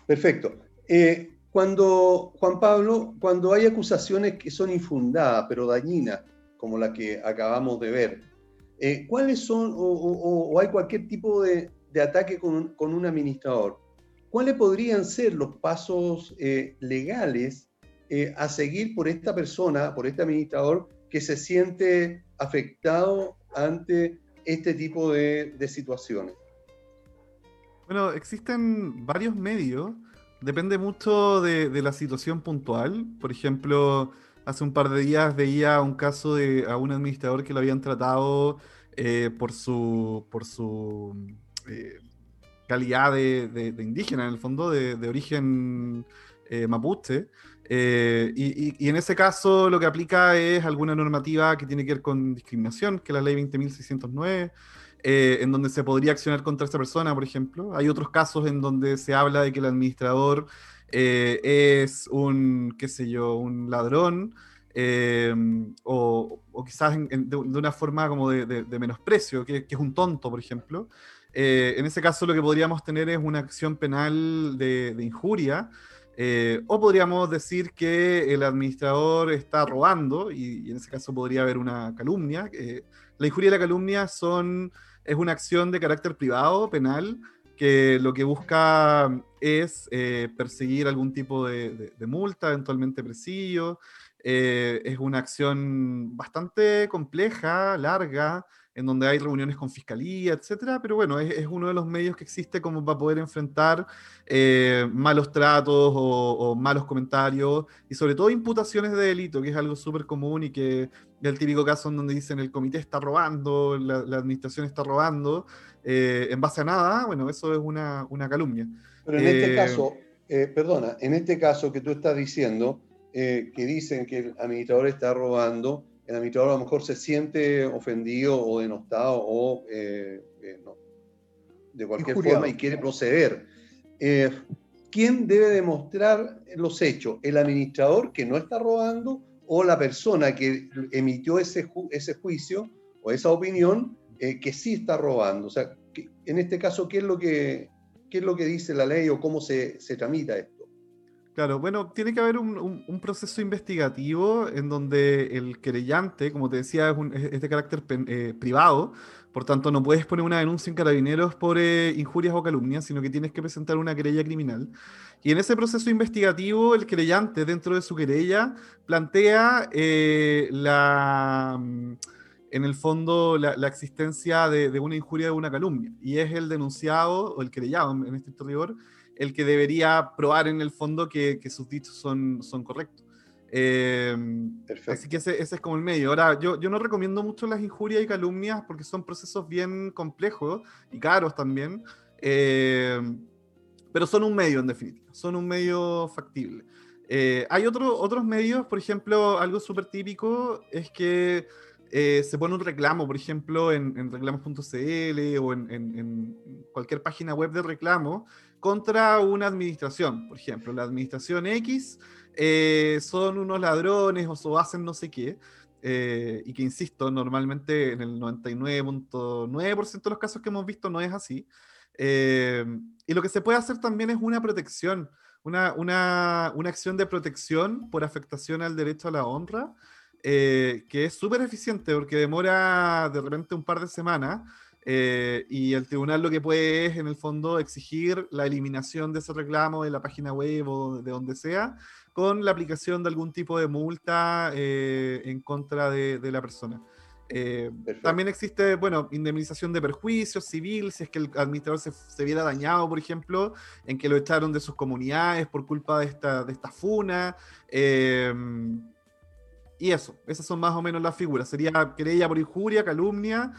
Perfecto. Eh, cuando, Juan Pablo, cuando hay acusaciones que son infundadas, pero dañinas, como la que acabamos de ver, eh, ¿cuáles son, o, o, o, hay cualquier tipo de, ataque con, con, un administrador? ¿Cuáles podrían ser los pasos eh, legales eh, a seguir por esta persona, por este administrador que se siente afectado ante este tipo de, situaciones? Bueno, existen varios medios, depende mucho de, la situación puntual. Por ejemplo, hace un par de días veía un caso de a un administrador que lo habían tratado eh, por su, por su eh, calidad de, de, indígena, en el fondo, de, origen mapuche. Eh, y, y, en ese caso lo que aplica es alguna normativa que tiene que ver con discriminación, que es la ley 20.609, eh, en donde se podría accionar contra esa persona, por ejemplo. Hay otros casos en donde se habla de que el administrador eh, es un, qué sé yo, un ladrón, eh, o, quizás de, de, una forma como de, de menosprecio, que, que, es un tonto, por ejemplo. en ese caso lo que podríamos tener es una acción penal de, injuria, eh, o podríamos decir que el administrador está robando, y, en ese caso podría haber una calumnia. Eh, la injuria y la calumnia son, es una acción de carácter privado, penal, que lo que busca es eh, perseguir algún tipo de, multa, eventualmente presidio. Es una acción bastante compleja, larga, en donde hay reuniones con fiscalía, etcétera, pero bueno, es, es, uno de los medios que existe como para poder enfrentar eh, malos tratos o, o, malos comentarios y sobre todo imputaciones de delito, que es algo súper común y que es el típico caso en donde dicen el comité está robando, la, la administración está robando, eh, en base a nada, bueno, eso es una, una calumnia. Pero en este caso, eh, perdona, en este caso que tú estás diciendo, que dicen que el administrador está robando, el administrador a lo mejor se siente ofendido o denostado o eh, eh, no, de cualquier Injuriado. forma y quiere proceder. Eh, ¿Quién debe demostrar los hechos? ¿El administrador que no está robando o la persona que emitió ese, ju ese juicio o esa opinión que sí está robando? O sea, en este caso, ¿qué es, lo que, ¿qué es lo que dice la ley o cómo se, se tramita esto? Claro, bueno, tiene que haber un, proceso investigativo en donde el querellante, como te decía, es, de carácter eh, privado, por tanto no puedes poner una denuncia en carabineros por eh, injurias o calumnias, sino que tienes que presentar una querella criminal. Y en ese proceso investigativo, el querellante, dentro de su querella, plantea eh, la en el fondo la, existencia de, una injuria, de una calumnia, y es el denunciado o el querellado en este rigor el que debería probar en el fondo que, sus dichos son, son correctos. Eh, así que ese, es como el medio. Ahora, yo, yo no recomiendo mucho las injurias y calumnias porque son procesos bien complejos y caros también, eh, pero son un medio en definitiva, son un medio factible. Eh, hay otro, otros medios, por ejemplo, algo súper típico es que se pone un reclamo, por ejemplo, en, reclamos.cl o en, en, cualquier página web de reclamo contra una administración, por ejemplo, la administración X eh, son unos ladrones o, hacen no sé qué, eh, y que insisto, normalmente en el 99.9% de los casos que hemos visto no es así. Eh, y lo que se puede hacer también es una protección, una, una, una acción de protección por afectación al derecho a la honra, que es súper eficiente porque demora de repente un par de semanas. Y el tribunal lo que puede es, en el fondo, exigir la eliminación de ese reclamo de la página web o de donde sea, con la aplicación de algún tipo de multa eh, en contra de, la persona. Eh, también existe, bueno, indemnización de perjuicios civil, si es que el administrador se, viera dañado, por ejemplo, en que lo echaron de sus comunidades por culpa de esta, de esta funa. Eh, y eso, esas son más o menos las figuras. Sería querella por injuria, calumnia,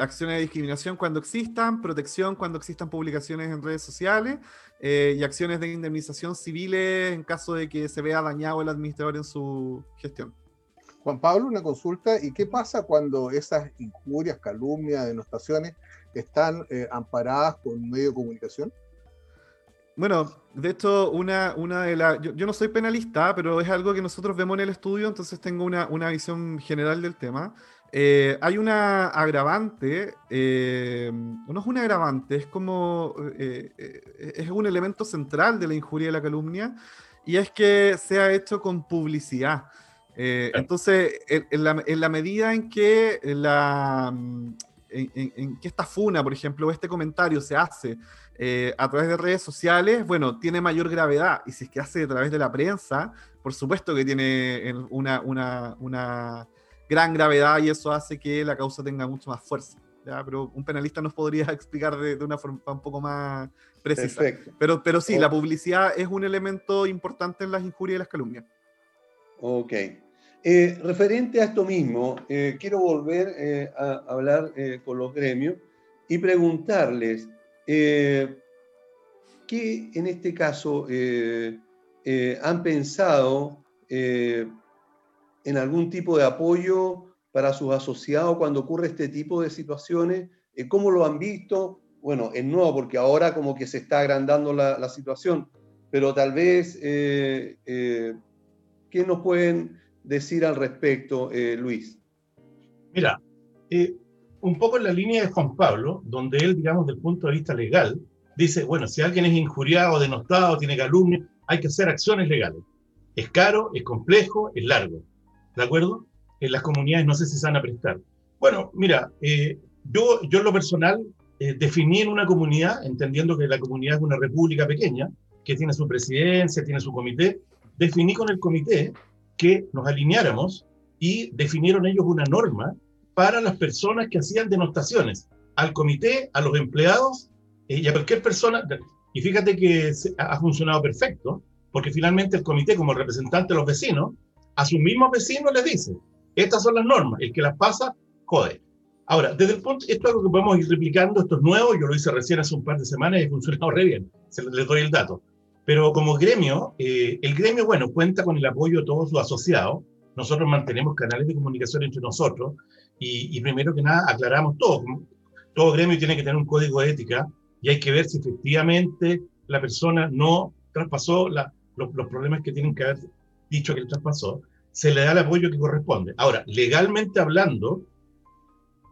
acciones de discriminación cuando existan, protección cuando existan publicaciones en redes sociales eh, y acciones de indemnización civiles en caso de que se vea dañado el administrador en su gestión. Juan Pablo, una consulta, ¿y qué pasa cuando esas injurias, calumnias, denostaciones están eh, amparadas por un medio de comunicación? Bueno, de hecho, una, una de las... Yo, no soy penalista, pero es algo que nosotros vemos en el estudio, entonces tengo una, una visión general del tema. Eh, hay una agravante, eh, no es una agravante, es como, eh, es un elemento central de la injuria y la calumnia, y es que se ha hecho con publicidad. entonces, en, la, medida en que, la, en, que esta funa, por ejemplo, este comentario se hace a través de redes sociales, bueno, tiene mayor gravedad, y si es que hace a través de la prensa, por supuesto que tiene una, una, una gran gravedad y eso hace que la causa tenga mucho más fuerza. ¿ya? Pero un penalista nos podría [laughs] explicar de, una forma un poco más precisa. Pero, pero sí, la publicidad es un elemento importante en las injurias y las calumnias. Ok. Eh, referente a esto mismo, eh, quiero volver eh, a hablar con los gremios y preguntarles qué en este caso han pensado en algún tipo de apoyo para sus asociados cuando ocurre este tipo de situaciones? ¿Cómo lo han visto? Bueno, es nuevo porque ahora como que se está agrandando la, situación, pero tal vez, ¿qué nos pueden decir al respecto, Luis? Mira, un poco en la línea de Juan Pablo, donde él, digamos, desde el punto de vista legal, dice, bueno, si alguien es injuriado, denostado, tiene calumnia, hay que hacer acciones legales. Es caro, es complejo, es largo. ¿de acuerdo? En las comunidades no sé si se van a prestar. Bueno, mira, eh, yo, yo en lo personal eh, definí en una comunidad, entendiendo que la comunidad es una república pequeña, que tiene su presidencia, tiene su comité, definí con el comité que nos alineáramos y definieron ellos una norma para las personas que hacían denostaciones, al comité, a los empleados eh, y a cualquier persona. Y fíjate que ha funcionado perfecto, porque finalmente el comité, como representante de los vecinos, a sus mismos vecinos les dice, estas son las normas, el que las pasa, jode. Ahora, desde el punto, esto es algo que podemos ir replicando, esto es nuevo, yo lo hice recién hace un par de semanas y ha funcionado re bien, se les doy el dato. Pero como gremio, eh, el gremio, bueno, cuenta con el apoyo de todos sus asociados, nosotros mantenemos canales de comunicación entre nosotros y, primero que nada aclaramos todo. Todo gremio tiene que tener un código de ética y hay que ver si efectivamente la persona no traspasó los, los problemas que tienen que haber dicho que el traspasó, se le da el apoyo que corresponde. Ahora, legalmente hablando,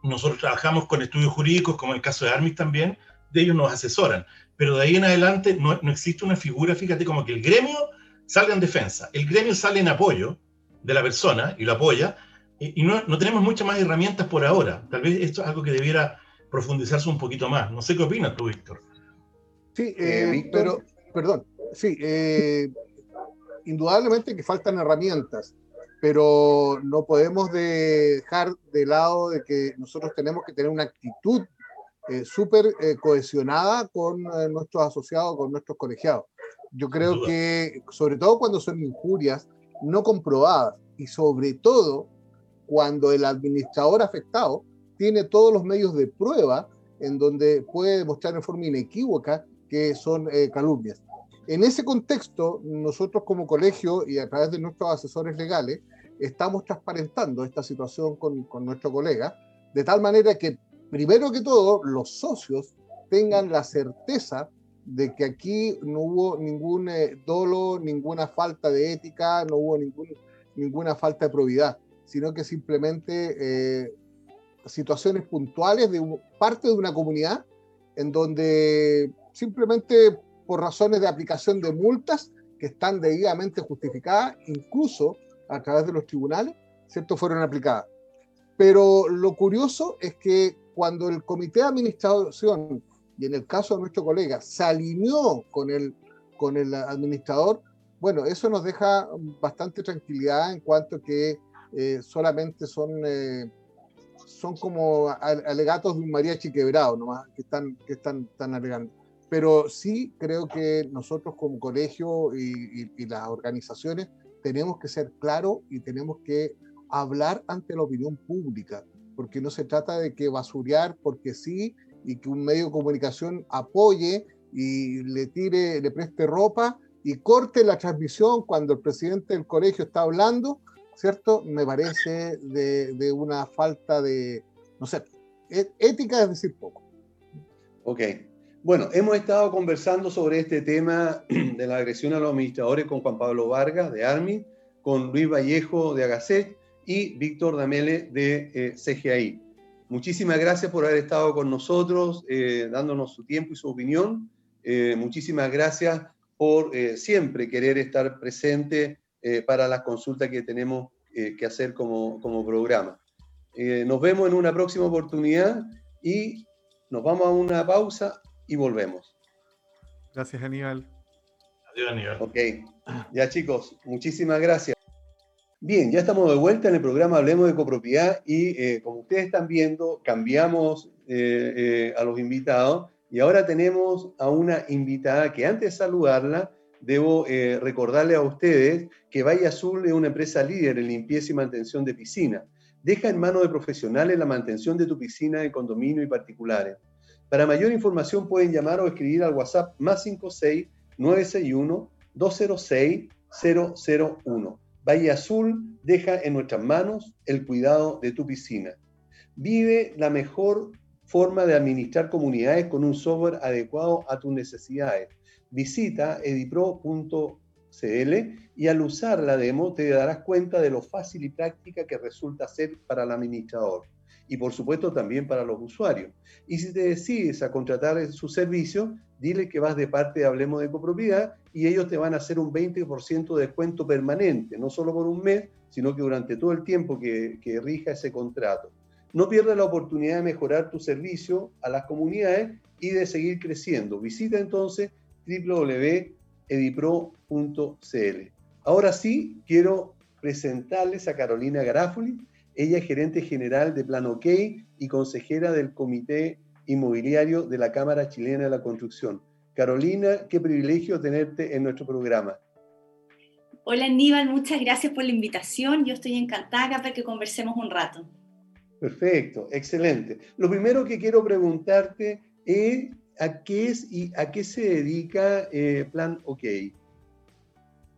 nosotros trabajamos con estudios jurídicos, como el caso de Armis también, de ellos nos asesoran, pero de ahí en adelante no, no existe una figura, fíjate, como que el gremio salga en defensa, el gremio sale en apoyo de la persona y lo apoya, y, no, no, tenemos muchas más herramientas por ahora. Tal vez esto es algo que debiera profundizarse un poquito más. No sé qué opinas tú, Víctor. Sí, eh, pero, perdón, sí, eh, indudablemente que faltan herramientas, pero no podemos dejar de lado de que nosotros tenemos que tener una actitud eh, súper eh, cohesionada con eh, nuestros asociados, con nuestros colegiados. Yo creo que, sobre todo cuando son injurias no comprobadas y sobre todo cuando el administrador afectado tiene todos los medios de prueba en donde puede demostrar en forma inequívoca que son calumnias. En ese contexto, nosotros como colegio y a través de nuestros asesores legales, estamos transparentando esta situación con, con nuestro colega, de tal manera que, primero que todo, los socios tengan la certeza de que aquí no hubo ningún eh, dolo, ninguna falta de ética, no hubo ninguna falta de probidad, sino que simplemente eh, situaciones puntuales de parte de una comunidad en donde simplemente por razones de aplicación de multas que están debidamente justificadas, incluso a través de los tribunales, ¿cierto? Fueron aplicadas. Pero lo curioso es que cuando el comité de administración, y en el caso de nuestro colega, se alineó con el, con el administrador, bueno, eso nos deja bastante tranquilidad en cuanto que eh, solamente son, eh, son como alegatos de un mariachi quebrado nomás, que están, que están, están alegando. Pero sí creo que nosotros como colegio y, y las organizaciones tenemos que ser claros y tenemos que hablar ante la opinión pública, porque no se trata de que basurear porque sí y que un medio de comunicación apoye y le tire, le preste ropa y corte la transmisión cuando el presidente del colegio está hablando, ¿cierto? Me parece de, de una falta de, no sé, e, ética es decir poco. Ok. Bueno, hemos estado conversando sobre este tema de la agresión a los administradores con Juan Pablo Vargas de ARMI, con Luis Vallejo de Agaset y Víctor Damele de eh, CGI. Muchísimas gracias por haber estado con nosotros, eh, dándonos su tiempo y su opinión. Eh, muchísimas gracias por siempre querer estar presente para las consultas que tenemos que hacer como, como programa. nos vemos en una próxima oportunidad y nos vamos a una pausa y volvemos. Gracias, Aníbal. Adiós, Aníbal. Ok. Ya, chicos, muchísimas gracias. Bien, ya estamos de vuelta en el programa Hablemos de Copropiedad y eh, como ustedes están viendo, cambiamos eh, eh, a los invitados y ahora tenemos a una invitada que antes de saludarla, debo recordarle a ustedes que Valle Azul es una empresa líder en limpieza y mantención de piscina. Deja en manos de profesionales la mantención de tu piscina en condominio y particulares. Para mayor información pueden llamar o escribir al WhatsApp más 56 961 206 001. Valle Azul deja en nuestras manos el cuidado de tu piscina. Vive la mejor forma de administrar comunidades con un software adecuado a tus necesidades. Visita edipro.cl y al usar la demo te darás cuenta de lo fácil y práctica que resulta ser para el administrador y por supuesto también para los usuarios. Y si te decides a contratar su servicio, dile que vas de parte de Hablemos de Copropiedad y ellos te van a hacer un 20% de descuento permanente, no solo por un mes, sino que durante todo el tiempo que, rija ese contrato. No pierdas la oportunidad de mejorar tu servicio a las comunidades y de seguir creciendo. Visita entonces www.edipro.cl. Ahora sí, quiero presentarles a Carolina Garafoli, ella es gerente general de Plan OK y consejera del Comité Inmobiliario de la Cámara Chilena de la Construcción. Carolina, qué privilegio tenerte en nuestro programa. Hola Aníbal, muchas gracias por la invitación. Yo estoy encantada para que conversemos un rato. Perfecto, excelente. Lo primero que quiero preguntarte es a qué es y a qué se dedica eh, Plan OK.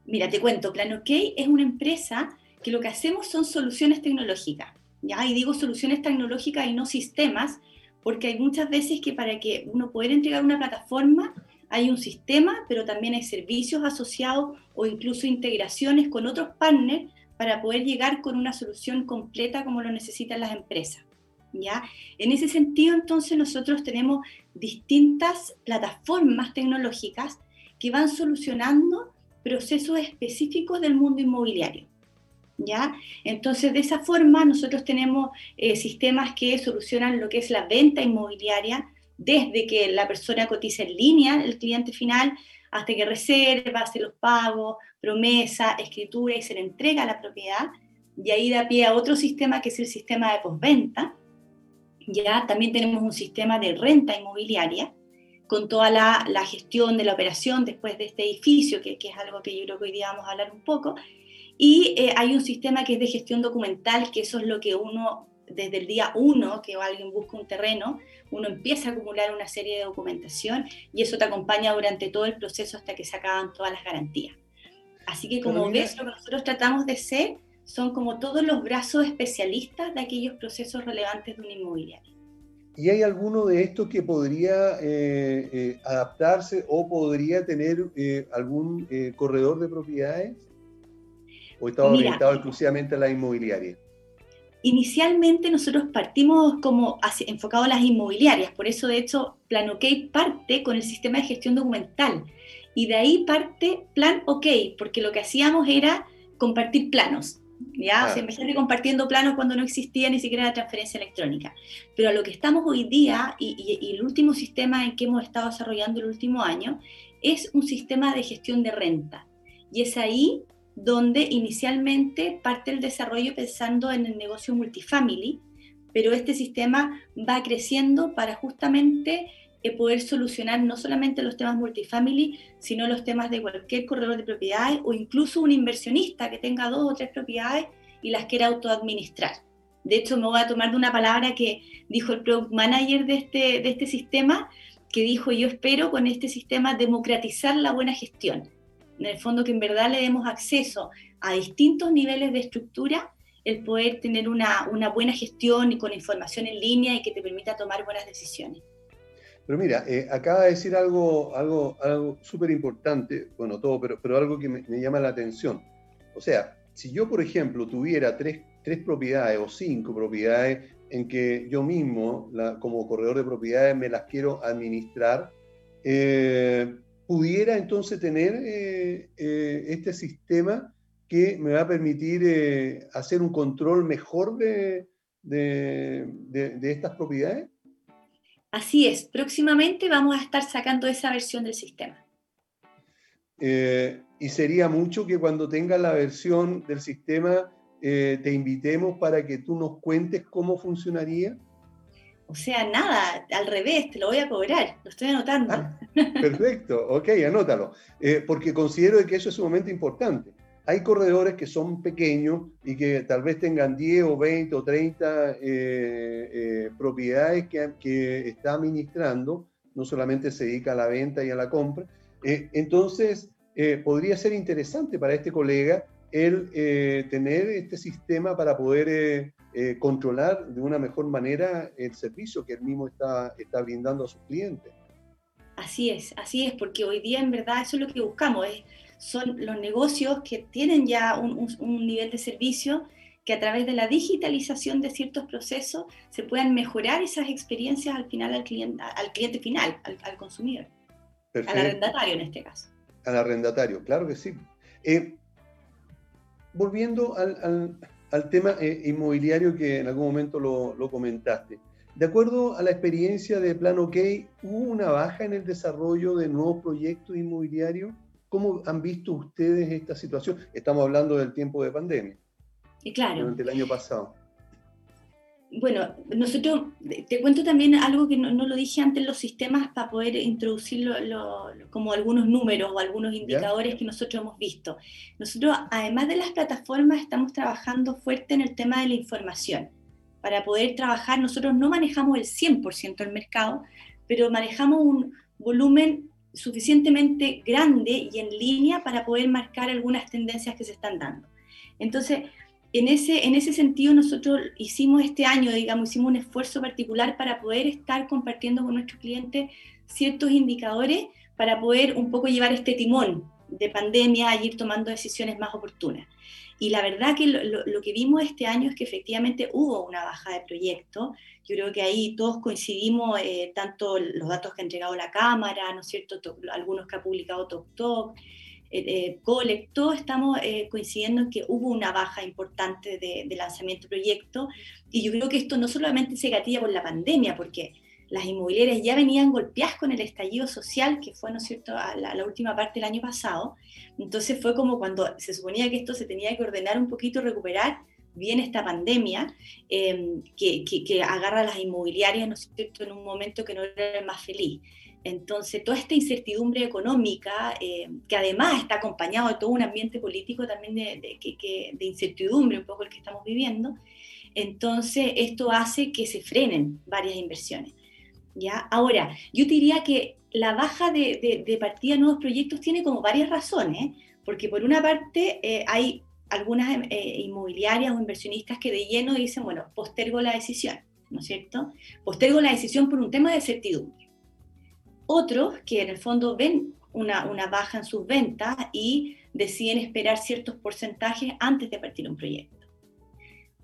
Mira, te cuento, Plan OK es una empresa que lo que hacemos son soluciones tecnológicas, ¿ya? Y digo soluciones tecnológicas y no sistemas, porque hay muchas veces que para que uno pueda entregar una plataforma hay un sistema, pero también hay servicios asociados o incluso integraciones con otros partners para poder llegar con una solución completa como lo necesitan las empresas. ¿ya? En ese sentido, entonces, nosotros tenemos distintas plataformas tecnológicas que van solucionando procesos específicos del mundo inmobiliario. ¿Ya? Entonces, de esa forma, nosotros tenemos eh, sistemas que solucionan lo que es la venta inmobiliaria, desde que la persona cotiza en línea, el cliente final, hasta que reserva, hace los pagos, promesa, escritura y se le entrega la propiedad. y ahí da pie a otro sistema que es el sistema de postventa. Ya también tenemos un sistema de renta inmobiliaria con toda la, gestión de la operación después de este edificio, que, es algo que yo creo que hoy día vamos a hablar un poco. Y eh, hay un sistema que es de gestión documental, que eso es lo que uno, desde el día uno, que alguien busca un terreno, uno empieza a acumular una serie de documentación y eso te acompaña durante todo el proceso hasta que se acaban todas las garantías. Así que como ves, lo que nosotros tratamos de ser son como todos los brazos especialistas de aquellos procesos relevantes de una inmobiliaria. ¿Y hay alguno de estos que podría eh, eh, adaptarse o podría tener eh, algún corredor de propiedades? ¿O está orientado exclusivamente a la inmobiliaria? Inicialmente nosotros partimos como enfocado a las inmobiliarias, por eso de hecho Plan OK parte con el sistema de gestión documental y de ahí parte Plan OK, porque lo que hacíamos era compartir planos. ¿ya? Ah. O compartiendo planos cuando no existía ni siquiera la transferencia electrónica. Pero a lo que estamos hoy día, y, y, el último sistema en que hemos estado desarrollando el último año, es un sistema de gestión de renta. Y es ahí donde inicialmente parte el desarrollo pensando en el negocio multifamily, pero este sistema va creciendo para justamente poder solucionar no solamente los temas multifamily, sino los temas de cualquier corredor de propiedades o incluso un inversionista que tenga dos o tres propiedades y las quiera autoadministrar. De hecho, me voy a tomar de una palabra que dijo el product manager de este, de este sistema, que dijo, yo espero con este sistema democratizar la buena gestión. En el fondo, que en verdad le demos acceso a distintos niveles de estructura, el poder tener una, una buena gestión y con información en línea y que te permita tomar buenas decisiones. Pero mira, eh, acaba de decir algo, algo, algo súper importante, bueno, todo, pero, pero algo que me, llama la atención. O sea, si yo, por ejemplo, tuviera tres, tres propiedades o cinco propiedades en que yo mismo, la, como corredor de propiedades, me las quiero administrar, eh, pudiera entonces tener eh, este sistema que me va a permitir hacer un control mejor de, de, de estas propiedades? Así es, próximamente vamos a estar sacando esa versión del sistema. Eh, y sería mucho que cuando tengas la versión del sistema eh, te invitemos para que tú nos cuentes cómo funcionaría. O sea, nada, al revés, te lo voy a cobrar, lo estoy anotando. Ah, perfecto, ok, anótalo, eh, porque considero que eso es sumamente importante. Hay corredores que son pequeños y que tal vez tengan 10 o 20 o 30 eh, eh, propiedades que, que, está administrando, no solamente se dedica a la venta y a la compra. Entonces, podría ser interesante para este colega el tener este sistema para poder controlar de una mejor manera el servicio que él mismo está, está brindando a sus clientes. Así es, así es, porque hoy día en verdad eso es lo que buscamos, es son los negocios que tienen ya un, nivel de servicio que a través de la digitalización de ciertos procesos se puedan mejorar esas experiencias al final al cliente, al cliente final, al, consumidor, al arrendatario en este caso. Al arrendatario, claro que sí. Eh, volviendo al, tema eh, inmobiliario que en algún momento lo, lo, comentaste, de acuerdo a la experiencia de Plan OK, ¿hubo una baja en el desarrollo de nuevos proyectos inmobiliarios? ¿Cómo han visto ustedes esta situación? Estamos hablando del tiempo de pandemia. Y claro. Durante el año pasado. Bueno, nosotros, te cuento también algo que no, lo dije antes, los sistemas para poder introducirlo como algunos números o algunos indicadores que nosotros hemos visto. Nosotros, además de las plataformas, estamos trabajando fuerte en el tema de la información. Para poder trabajar, nosotros no manejamos el 100% del mercado, pero manejamos un volumen suficientemente grande y en línea para poder marcar algunas tendencias que se están dando. Entonces, en ese, en ese sentido, nosotros hicimos este año, digamos, hicimos un esfuerzo particular para poder estar compartiendo con nuestros clientes ciertos indicadores para poder un poco llevar este timón de pandemia y ir tomando decisiones más oportunas. Y la verdad que lo, que vimos este año es que efectivamente hubo una baja de proyectos. Yo creo que ahí todos coincidimos, eh, tanto los datos que ha entregado la Cámara, ¿no es cierto? algunos que ha publicado TokTok, eh, eh, Colec, todos estamos eh, coincidiendo en que hubo una baja importante de, de lanzamiento de proyectos. Y yo creo que esto no solamente se gatilla por la pandemia, porque las inmobiliarias ya venían golpeadas con el estallido social, que fue, ¿no es cierto?, a la, última parte del año pasado. Entonces fue como cuando se suponía que esto se tenía que ordenar un poquito, recuperar, viene esta pandemia em, que, que, agarra a las inmobiliarias, ¿no es cierto?, en un momento que no era el más feliz. Entonces, toda esta incertidumbre económica, em, que además está acompañado de todo un ambiente político también de, de, incertidumbre, un poco el que estamos viviendo, entonces esto hace que se frenen varias inversiones. ¿ya? Ahora, yo diría que la baja de, de, partida de nuevos proyectos tiene como varias razones, porque por una parte eh, hay algunas eh, inmobiliarias o inversionistas que de lleno dicen, bueno, postergo la decisión, ¿no es cierto? Postergo la decisión por un tema de certidumbre. Otros que en el fondo ven una, una baja en sus ventas y deciden esperar ciertos porcentajes antes de partir un proyecto.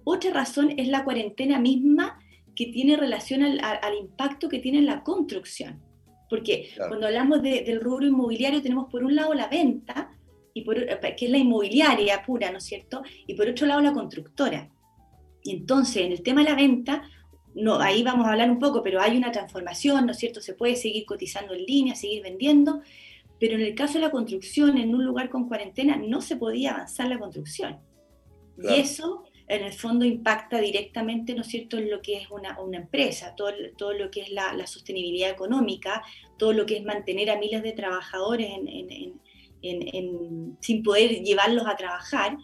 Otra razón es la cuarentena misma que tiene relación al, al impacto que tiene en la construcción. Porque cuando hablamos del rubro inmobiliario tenemos por un lado la venta, y por, eh, que es la inmobiliaria pura, ¿no es cierto? Y por otro lado la constructora. Y entonces, en el tema de la venta, no, ahí vamos a hablar un poco, pero hay una transformación, ¿no es cierto? Se puede seguir cotizando en línea, seguir vendiendo, pero en el caso de la construcción, en un lugar con cuarentena, no se podía avanzar la construcción. Y eso, en el fondo, impacta directamente, ¿no es cierto?, en lo que es una, una empresa, todo, todo lo que es la, la, sostenibilidad económica, todo lo que es mantener a miles de trabajadores en, en sin poder llevarlos a trabajar.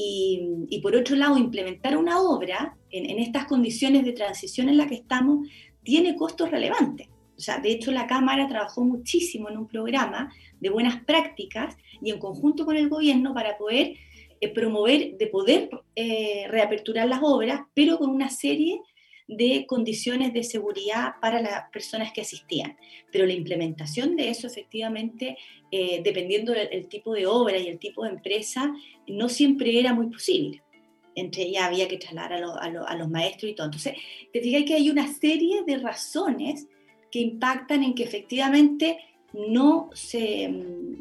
Y, por otro lado, implementar una obra en, estas condiciones de transición en la que estamos tiene costos relevantes. O sea, de hecho, la Cámara trabajó muchísimo en un programa de buenas prácticas y en conjunto con el gobierno para poder eh, promover, de poder eh, reaperturar las obras, pero con una serie de condiciones de seguridad para las personas que asistían. Pero la implementación de eso efectivamente, eh, dependiendo del tipo de obra y el tipo de empresa, no siempre era muy posible. Entre ellas había que trasladar a, los maestros y todo. Entonces, te fijas que hay una serie de razones que impactan en que efectivamente no se,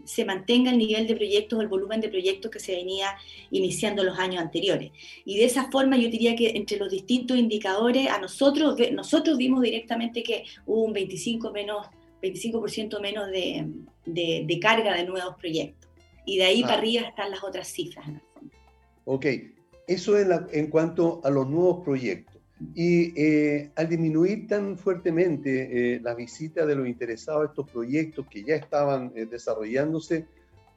se, mantenga el nivel de proyectos o el volumen de proyectos que se venía iniciando los años anteriores. Y de esa forma yo diría que entre los distintos indicadores, a nosotros, nosotros vimos directamente que hubo un 25%, menos, 25 menos de, de, carga de nuevos proyectos. Y de ahí para ah. arriba están las otras cifras. En el fondo. Ok, eso en, en cuanto a los nuevos proyectos. Y eh, al disminuir tan fuertemente eh, la visita de los interesados a estos proyectos que ya estaban eh, desarrollándose,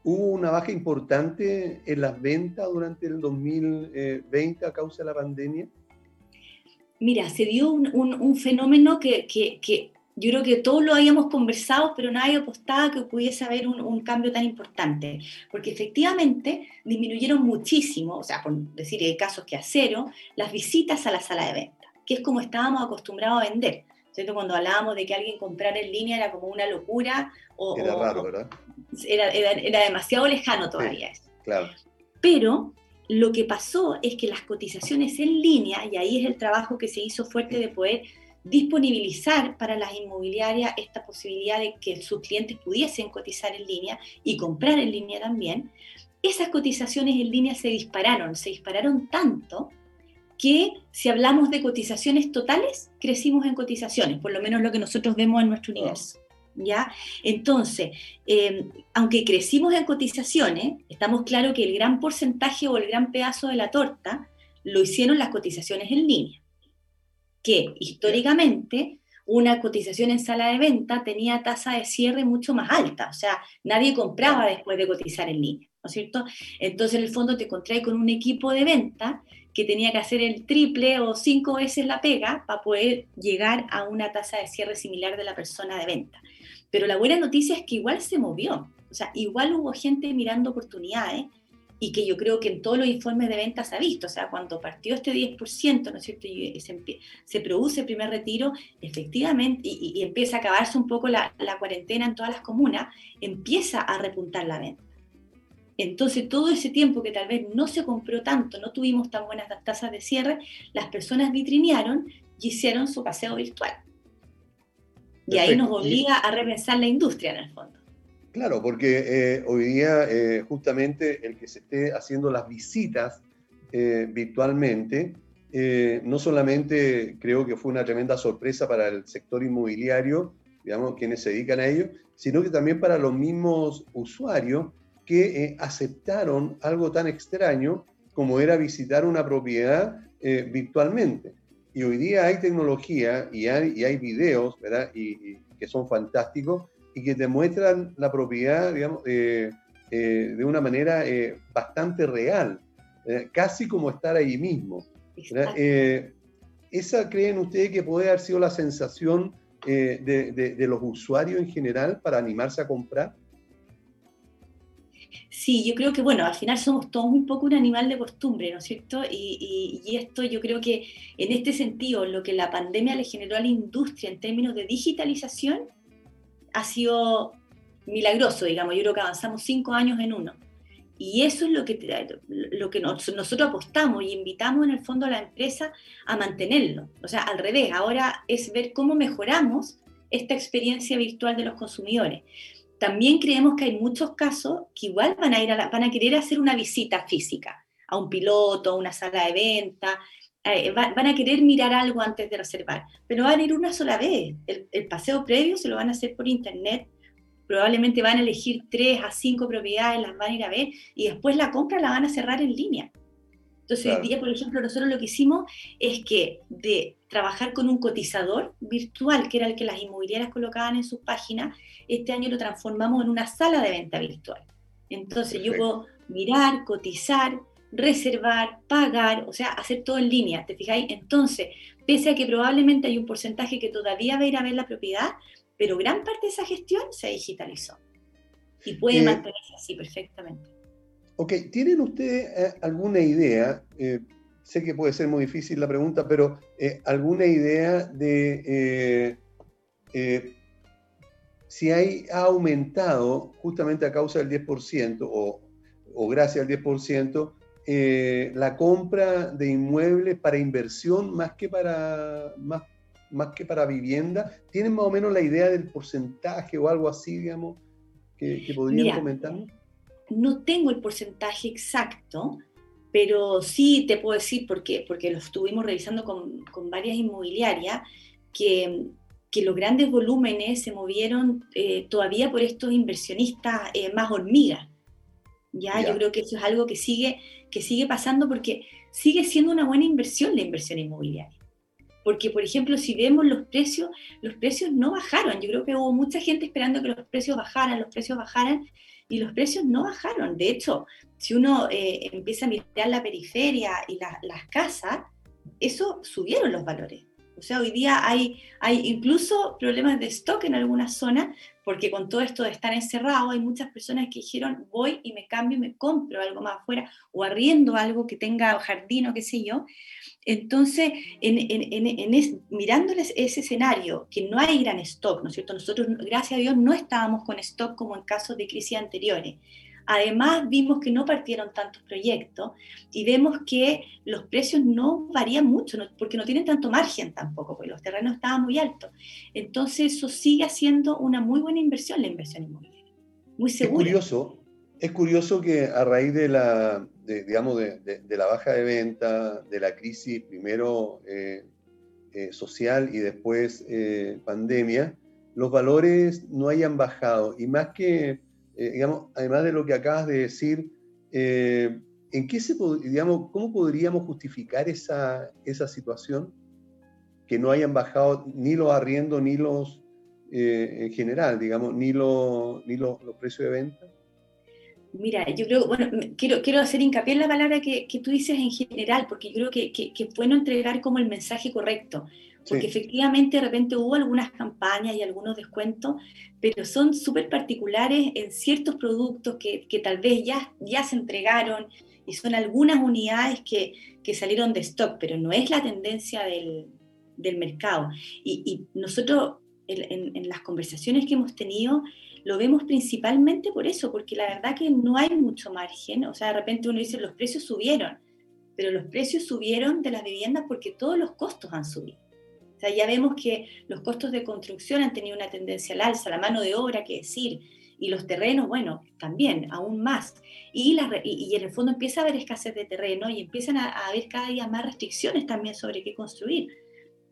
hubo una baja importante en las ventas durante el 2020 a causa de la pandemia. Mira, se dio un, un, fenómeno que, que, que, yo creo que todos lo habíamos conversado, pero nadie apostaba que pudiese haber un, un, cambio tan importante, porque efectivamente disminuyeron muchísimo, o sea, por decir hay casos que a cero, las visitas a la sala de venta, que es como estábamos acostumbrados a vender. ¿cierto? Cuando hablábamos de que alguien comprara en línea era como una locura. O, era raro, ¿verdad? Era, era, era, demasiado lejano todavía eso. Claro. Pero lo que pasó es que las cotizaciones en línea, y ahí es el trabajo que se hizo fuerte de poder disponibilizar para las inmobiliarias esta posibilidad de que sus clientes pudiesen cotizar en línea y comprar en línea también, esas cotizaciones en línea se dispararon, se dispararon tanto que si hablamos de cotizaciones totales, crecimos en cotizaciones, por lo menos lo que nosotros vemos en nuestro universo. ¿Ya? Entonces, em, aunque crecimos en cotizaciones, estamos claros que el gran porcentaje o el gran pedazo de la torta lo hicieron las cotizaciones en línea que históricamente una cotización en sala de venta tenía tasa de cierre mucho más alta, o sea, nadie compraba después de cotizar en línea, ¿no es cierto? Entonces, en el fondo te encontré con un equipo de venta que tenía que hacer el triple o cinco veces la pega para poder llegar a una tasa de cierre similar de la persona de venta. Pero la buena noticia es que igual se movió, o sea, igual hubo gente mirando oportunidades y que yo creo que en todos los informes de ventas se ha visto, o sea, cuando partió este 10%, ¿no es cierto?, y se, produce el primer retiro, efectivamente, y, empieza a acabarse un poco la, cuarentena en todas las comunas, empieza a repuntar la venta. Entonces, todo ese tiempo que tal vez no se compró tanto, no tuvimos tan buenas tasas de cierre, las personas vitrinearon y hicieron su paseo virtual. Y ahí nos obliga a repensar la industria en el fondo. Claro, porque eh, hoy día eh, justamente el que se esté haciendo las visitas eh, virtualmente, no solamente creo que fue una tremenda sorpresa para el sector inmobiliario, digamos, quienes se dedican a ello, sino que también para los mismos usuarios que aceptaron algo tan extraño como era visitar una propiedad virtualmente. Y hoy día hay tecnología y hay, y hay videos, ¿verdad? Y, que son fantásticos y que te muestran la propiedad, digamos, eh, eh, de una manera bastante real, casi como estar ahí mismo. ¿Esa creen ustedes que puede haber sido la sensación de, de los usuarios en general para animarse a comprar? Sí, yo creo que, bueno, al final somos todos un poco un animal de costumbre, ¿no es cierto? Y, esto yo creo que en este sentido, lo que la pandemia le generó a la industria en términos de digitalización ha sido milagroso, digamos. Yo creo que avanzamos cinco años en uno. Y eso es lo que, lo que nosotros apostamos y invitamos en el fondo a la empresa a mantenerlo. O sea, al revés, ahora es ver cómo mejoramos esta experiencia virtual de los consumidores también creemos que hay muchos casos que igual van a, ir a van a querer hacer una visita física a un piloto, a una sala de venta, eh, van a querer mirar algo antes de reservar, pero van a ir una sola vez. El, paseo previo se lo van a hacer por internet, probablemente van a elegir tres a cinco propiedades, las van a ir a ver y después la compra la van a cerrar en línea. Entonces, hoy día, por ejemplo, nosotros lo que hicimos es que de trabajar con un cotizador virtual, que era el que las inmobiliarias colocaban en sus páginas, este año lo transformamos en una sala de venta virtual. Entonces, yo puedo mirar, cotizar, reservar, pagar, o sea, hacer todo en línea, ¿te fijáis? Entonces, pese a que probablemente hay un porcentaje que todavía va a ir a ver la propiedad, pero gran parte de esa gestión se digitalizó y puede eh, mantenerse así perfectamente. Ok, ¿tienen ustedes eh, alguna idea? Eh, sé que puede ser muy difícil la pregunta, pero alguna idea de si hay, ha aumentado justamente a causa del 10% o, o gracias al 10% la compra de inmuebles para inversión más que para, más, más que para vivienda. ¿Tienen más o menos la idea del porcentaje o algo así, digamos, que, podrían comentarnos? no tengo el porcentaje exacto, pero sí te puedo decir, porque, porque lo estuvimos revisando con, varias inmobiliarias, que, los grandes volúmenes se movieron eh, todavía por estos inversionistas eh, más hormigas. ¿Ya? Yo creo que eso es algo que sigue, que sigue pasando porque sigue siendo una buena inversión la inversión inmobiliaria. Porque, por ejemplo, si vemos los precios, los precios no bajaron. Yo creo que hubo mucha gente esperando que los precios bajaran, los precios bajaran, y los precios no bajaron. De hecho, si uno eh, empieza a mirar la periferia y las casas, eso subieron los valores. O sea, hoy día hay, hay incluso problemas de stock en algunas zonas, porque con todo esto de estar encerrado, hay muchas personas que dijeron, voy y me cambio y me compro algo más afuera, o arriendo algo que tenga jardín o qué sé yo. Entonces, en, en, en, mirándoles ese escenario, que no hay gran stock, ¿no es cierto? Nosotros, gracias a Dios, no estábamos con stock como en casos de crisis anteriores. Además, vimos que no partieron tantos proyectos y vemos que los precios no varían mucho, porque no tienen tanto margen tampoco, porque los terrenos estaban muy altos. Entonces, eso sigue siendo una muy buena inversión, la inversión inmobiliaria. Muy segura. Es curioso, es curioso que a raíz de la, digamos, de, la baja de venta, de la crisis, primero eh, eh, social y después eh, pandemia, los valores no hayan bajado. Y más que, digamos, además de lo que acabas de decir, ¿en qué se, digamos, cómo podríamos justificar esa, esa situación? Que no hayan bajado ni los arriendos ni los, en general, digamos, ni, los, ni los precios de venta. Mira, yo creo, bueno, quiero, quiero hacer hincapié en la palabra que, que tú dices en general, porque yo creo que, que, que, es bueno entregar como el mensaje correcto, porque efectivamente de repente hubo algunas campañas y algunos descuentos, pero son súper particulares en ciertos productos que, que, tal vez ya, ya se entregaron y son algunas unidades que, que salieron de stock, pero no es la tendencia del, del mercado. Y, y nosotros en, en las conversaciones que hemos tenido, lo vemos principalmente por eso, porque la verdad que no hay mucho margen, o sea, de repente uno dice los precios subieron, pero los precios subieron de las viviendas porque todos los costos han subido. O sea, ya vemos que los costos de construcción han tenido una tendencia al alza, la mano de obra, que decir, y los terrenos, bueno, también, aún más. Y, en el fondo empieza a haber escasez de terreno y empiezan a, haber cada día más restricciones también sobre qué construir.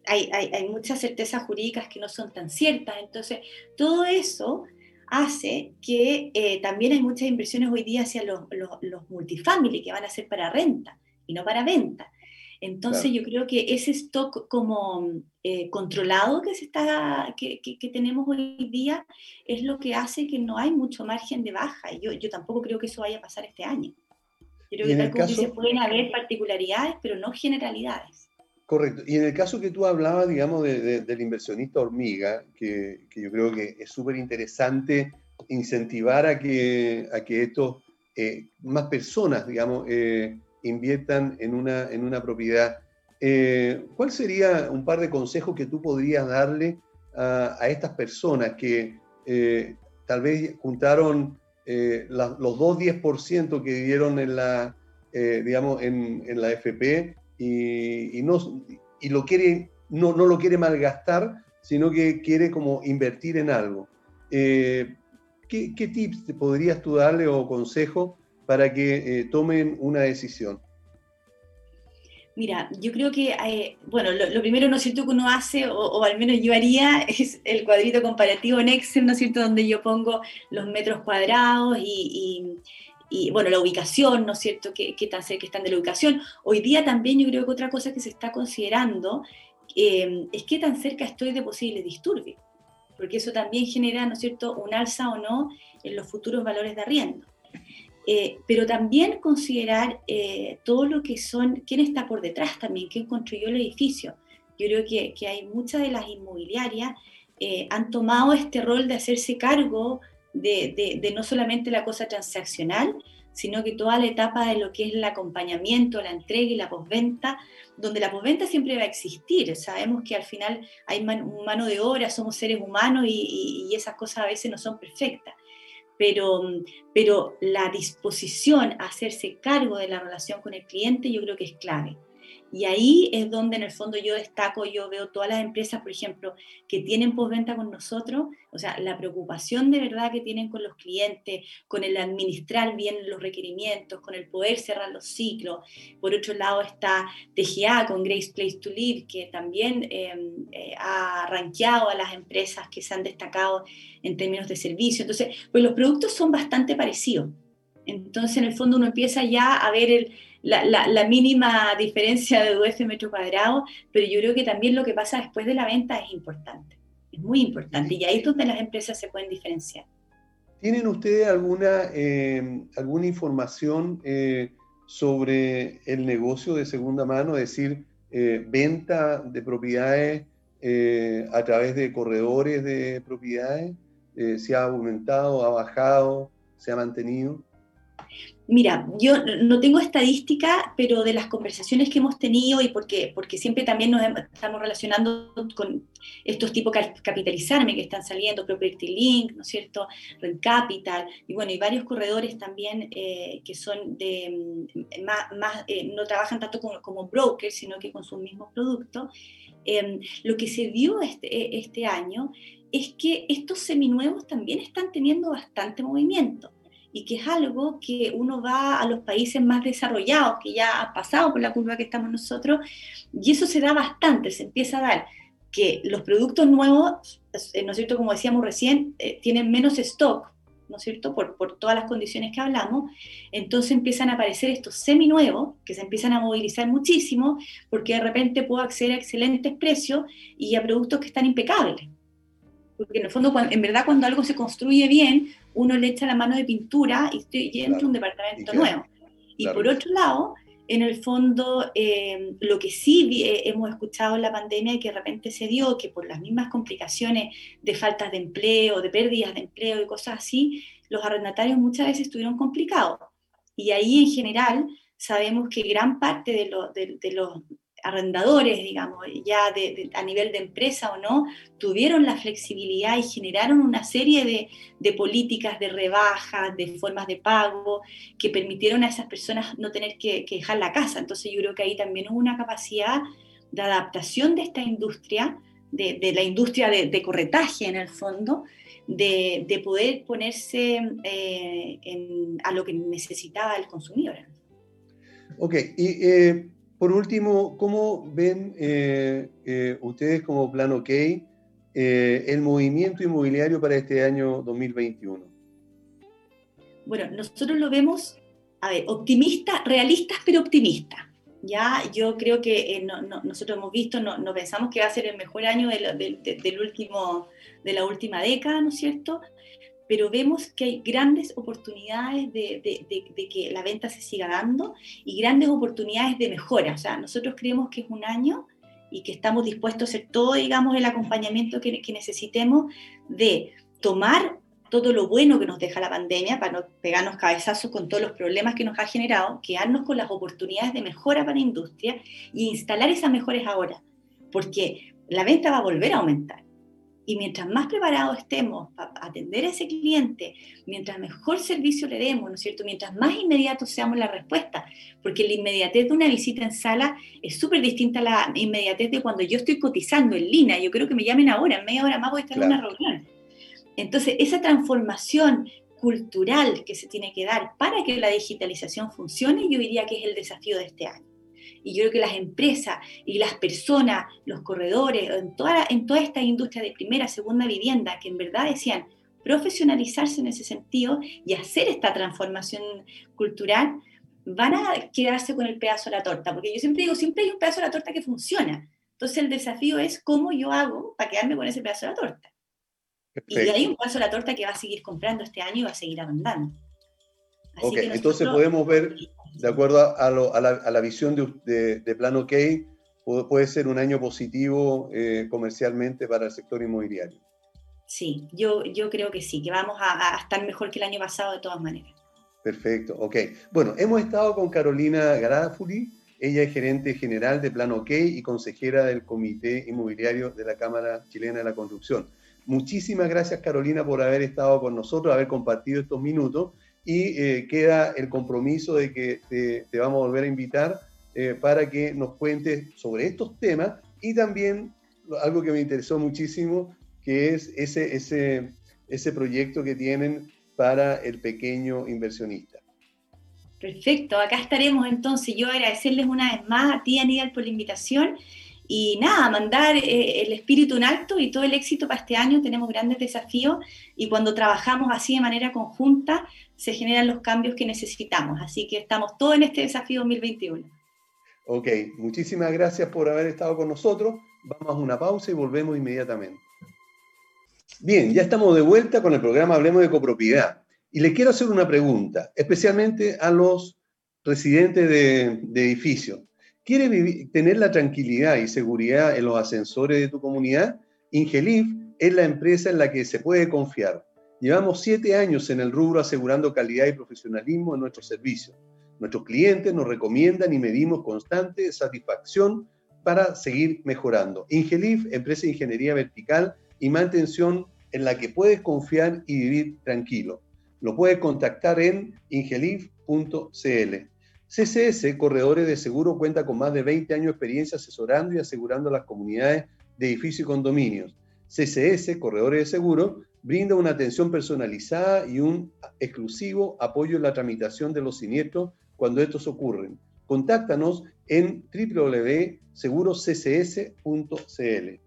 Hay, hay, muchas certezas jurídicas que no son tan ciertas, entonces todo eso hace que eh, también hay muchas inversiones hoy día hacia los, los, multifamily que van a ser para renta y no para venta. Entonces yo creo que ese stock como eh, controlado que, se está, que, que, tenemos hoy día es lo que hace que no hay mucho margen de baja. Y yo, yo tampoco creo que eso vaya a pasar este año. Yo creo que tal como dice, pueden haber particularidades, pero no generalidades. Correcto. Y en el caso que tú hablabas, digamos, del inversionista hormiga, que, que, yo creo que es súper interesante incentivar a que, a que estos, eh, más personas, digamos, eh, inviertan en una, en una propiedad. Eh, ¿Cuál sería un par de consejos que tú podrías darle a, estas personas que eh, tal vez juntaron eh, los dos 10% que dieron en la, digamos, en, en, la FP y, no, y lo quiere, no, no, lo quiere malgastar, sino que quiere como invertir en algo? ¿qué, ¿Qué tips podrías tú darle o consejos para que eh, tomen una decisión? Mira, yo creo que, eh, bueno, lo, primero, ¿no es cierto?, que uno hace, o, al menos yo haría, [laughs] es el cuadrito comparativo en Excel, ¿no es cierto?, donde yo pongo los metros cuadrados y, bueno, la ubicación, ¿no es cierto?, qué, tan cerca están de la ubicación. Hoy día también yo creo que otra cosa que se está considerando eh, es qué tan cerca estoy de posibles disturbios, porque eso también genera, ¿no es cierto?, un alza o no en los futuros valores de arriendo. Eh, pero también considerar eh, todo lo que son, quién está por detrás también, quién construyó el edificio. Yo creo que, que hay muchas de las inmobiliarias eh, han tomado este rol de hacerse cargo de, de, de, no solamente la cosa transaccional, sino que toda la etapa de lo que es el acompañamiento, la entrega y la posventa, donde la posventa siempre va a existir. Sabemos que al final hay mano de obra, somos seres humanos y, y, y esas cosas a veces no son perfectas pero, pero la disposición a hacerse cargo de la relación con el cliente yo creo que es clave. Y ahí es donde en el fondo yo destaco, yo veo todas las empresas, por ejemplo, que tienen postventa con nosotros, o sea, la preocupación de verdad que tienen con los clientes, con el administrar bien los requerimientos, con el poder cerrar los ciclos. Por otro lado está TGA con Grace Place to Live, que también em, eh, ha rankeado a las empresas que se han destacado en términos de servicio. Entonces, pues los productos son bastante parecidos. Entonces, en el fondo uno empieza ya a ver el, la, mínima diferencia de UF metro cuadrado, pero yo creo que también lo que pasa después de la venta es importante, es muy importante, y ahí es donde las empresas se pueden diferenciar. ¿Tienen ustedes alguna, eh, alguna información eh, sobre el negocio de segunda mano, es decir, eh, venta de propiedades a través de corredores de propiedades? ¿Se ha aumentado, ha bajado, se ha mantenido? Mira, yo no tengo estadística, pero de las conversaciones que hemos tenido y porque, siempre también nos estamos relacionando con estos tipos capitalizarme que están saliendo, Property Link, ¿no es cierto? Rent Capital, y bueno, y varios corredores también eh, que son de mm, más, eh, no trabajan tanto como, brokers, sino que con sus mismos productos. Em, lo que se vio este, este año es que estos seminuevos también están teniendo bastante movimiento y que es algo que uno va a los países más desarrollados, que ya han pasado por la curva que estamos nosotros, y eso se da bastante, se empieza a dar que los productos nuevos, eh, ¿no es cierto? Como decíamos recién, eh, tienen menos stock, ¿no es cierto? Por, por, todas las condiciones que hablamos, entonces empiezan a aparecer estos semi-nuevos que se empiezan a movilizar muchísimo porque de repente puedo acceder a excelentes precios y a productos que están impecables. Porque en el fondo, en verdad, cuando algo se construye bien, uno le echa la mano de pintura y, estoy, y un departamento nuevo. Y por otro lado, en el fondo, eh, lo que sí eh, hemos escuchado en la pandemia y que de repente se dio, que por las mismas complicaciones de faltas de empleo, de pérdidas de empleo y cosas así, los arrendatarios muchas veces estuvieron complicados. Y ahí en general sabemos que gran parte de, de los arrendadores, digamos, ya a nivel de empresa o no, tuvieron la flexibilidad y generaron una serie de, de, políticas de rebajas, de formas de pago, que permitieron a esas personas no tener que, dejar la casa. Entonces yo creo que ahí también hubo una capacidad de adaptación de esta industria, de, de la industria de, corretaje en el fondo, de, poder ponerse eh, a lo que necesitaba el consumidor. Ok, y eh, por último, ¿cómo ven eh, eh, ustedes como Plan OK eh, el movimiento inmobiliario para este año 2021? Bueno, nosotros lo vemos, a ver, optimistas, realistas, pero optimistas. Ya, yo creo que eh, nosotros hemos visto, no, pensamos que va a ser el mejor año del último, de la última década, ¿no es cierto? Pero vemos que hay grandes oportunidades de, que la venta se siga dando y grandes oportunidades de mejora. O sea, nosotros creemos que es un año y que estamos dispuestos a hacer todo, digamos, el acompañamiento que, que necesitemos de tomar todo lo bueno que nos deja la pandemia para no pegarnos cabezazos con todos los problemas que nos ha generado, quedarnos con las oportunidades de mejora para la industria y instalar esas mejores ahora, porque la venta va a volver a aumentar. Y mientras más preparados estemos para atender a ese cliente, mientras mejor servicio le demos, ¿no es cierto? Mientras más inmediatos seamos la respuesta, porque la inmediatez de una visita en sala es súper distinta a la inmediatez de cuando yo estoy cotizando en línea. Yo creo que me llamen ahora, en media hora más voy a estar en una reunión. Entonces, esa transformación cultural que se tiene que dar para que la digitalización funcione, yo diría que es el desafío de este año. Y yo creo que las empresas y las personas, los corredores, en toda, en toda esta industria de primera, segunda vivienda, que en verdad decían profesionalizarse en ese sentido y hacer esta transformación cultural, van a quedarse con el pedazo de la torta, porque yo siempre digo, siempre hay un pedazo de la torta que funciona. Entonces el desafío es cómo yo hago para quedarme con ese pedazo de la torta. Y hay un paso a la torta que va a seguir comprando este año y va a seguir andando. ok, entonces podemos ver, de acuerdo a, la, visión de, de, Plan OK, puede, ser un año positivo eh, comercialmente para el sector inmobiliario. Sí, yo, yo creo que sí, que vamos a, estar mejor que el año pasado de todas maneras. Perfecto, ok. Bueno, hemos estado con Carolina Garafuli, ella es gerente general de Plan OK y consejera del Comité Inmobiliario de la Cámara Chilena de la Construcción. Muchísimas gracias Carolina por haber estado con nosotros, haber compartido estos minutos y eh, queda el compromiso de que te, vamos a volver a invitar eh, para que nos cuentes sobre estos temas y también algo que me interesó muchísimo, que es ese, ese, ese proyecto que tienen para el pequeño inversionista. Perfecto, acá estaremos entonces. Yo agradecerles una vez más a ti, Aníbal, por la invitación y nada, mandar eh, el espíritu en alto y todo el éxito para este año. Tenemos grandes desafíos y cuando trabajamos así de manera conjunta se generan los cambios que necesitamos. Así que estamos todos en este desafío 2021. Ok, muchísimas gracias por haber estado con nosotros. Vamos a una pausa y volvemos inmediatamente. Bien, ya estamos de vuelta con el programa Hablemos de Copropiedad. Y le quiero hacer una pregunta, especialmente a los residentes de, de edificios. ¿Quieres tener la tranquilidad y seguridad en los ascensores de tu comunidad? Ingelif es la empresa en la que se puede confiar. Llevamos siete años en el rubro asegurando calidad y profesionalismo en nuestros servicios. Nuestros clientes nos recomiendan y medimos constante satisfacción para seguir mejorando. Ingelif, empresa de ingeniería vertical y mantención en la que puedes confiar y vivir tranquilo. Lo puedes contactar en ingelif.cl. CCS, Corredores de Seguro, cuenta con más de 20 años de experiencia asesorando y asegurando a las comunidades de edificios y condominios. CCS, Corredores de Seguro, brinda una atención personalizada y un exclusivo apoyo en la tramitación de los siniestros cuando estos ocurren. Contáctanos en www.seguroccs.cl.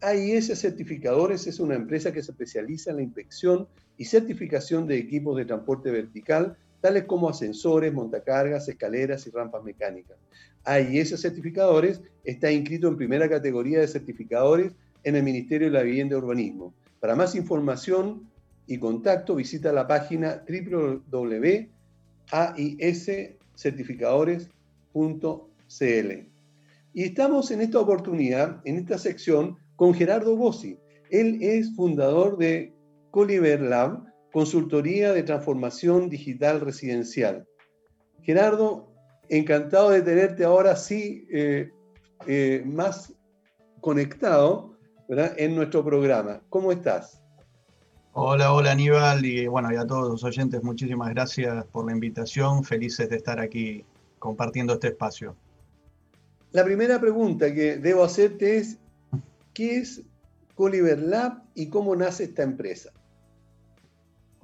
AIS Certificadores es una empresa que se especializa en la inspección y certificación de equipos de transporte vertical tales como ascensores, montacargas, escaleras y rampas mecánicas. AIS Certificadores está inscrito en primera categoría de certificadores en el Ministerio de la Vivienda y Urbanismo. Para más información y contacto, visita la página www.aiscertificadores.cl. Y estamos en esta oportunidad, en esta sección, con Gerardo Bossi. Él es fundador de Coliver Lab, Consultoría de Transformación Digital Residencial. Gerardo, encantado de tenerte ahora sí eh, eh, más conectado en nuestro programa. ¿Cómo estás? Hola, hola Aníbal y bueno, y a todos los oyentes, muchísimas gracias por la invitación. Felices de estar aquí compartiendo este espacio. La primera pregunta que debo hacerte es, ¿qué es Coliver Lab y cómo nace esta empresa?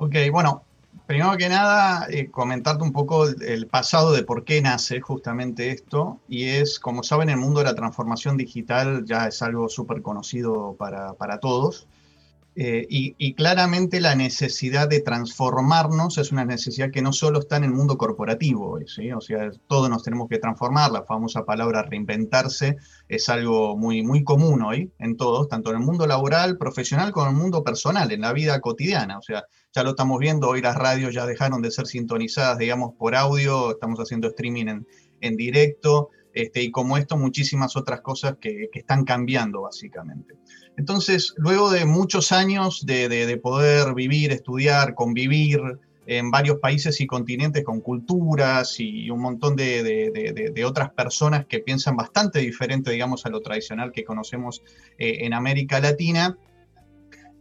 Ok, bueno, primero que nada, eh, comentarte un poco el, pasado de por qué nace justamente esto. Y es, como saben, el mundo de la transformación digital ya es algo súper conocido para, para todos. Eh, y, claramente la necesidad de transformarnos es una necesidad que no solo está en el mundo corporativo, ¿sí? o sea, todos nos tenemos que transformar, la famosa palabra reinventarse es algo muy, muy común hoy en todos, tanto en el mundo laboral, profesional, como en el mundo personal, en la vida cotidiana, o sea, ya lo estamos viendo, hoy las radios ya dejaron de ser sintonizadas, digamos, por audio, estamos haciendo streaming en, en directo, este, y como esto, muchísimas otras cosas que están cambiando básicamente. Entonces, luego de muchos años de, poder vivir, estudiar, convivir en varios países y continentes con culturas y un montón de, otras personas que piensan bastante diferente, digamos, a lo tradicional que conocemos eh, en América Latina,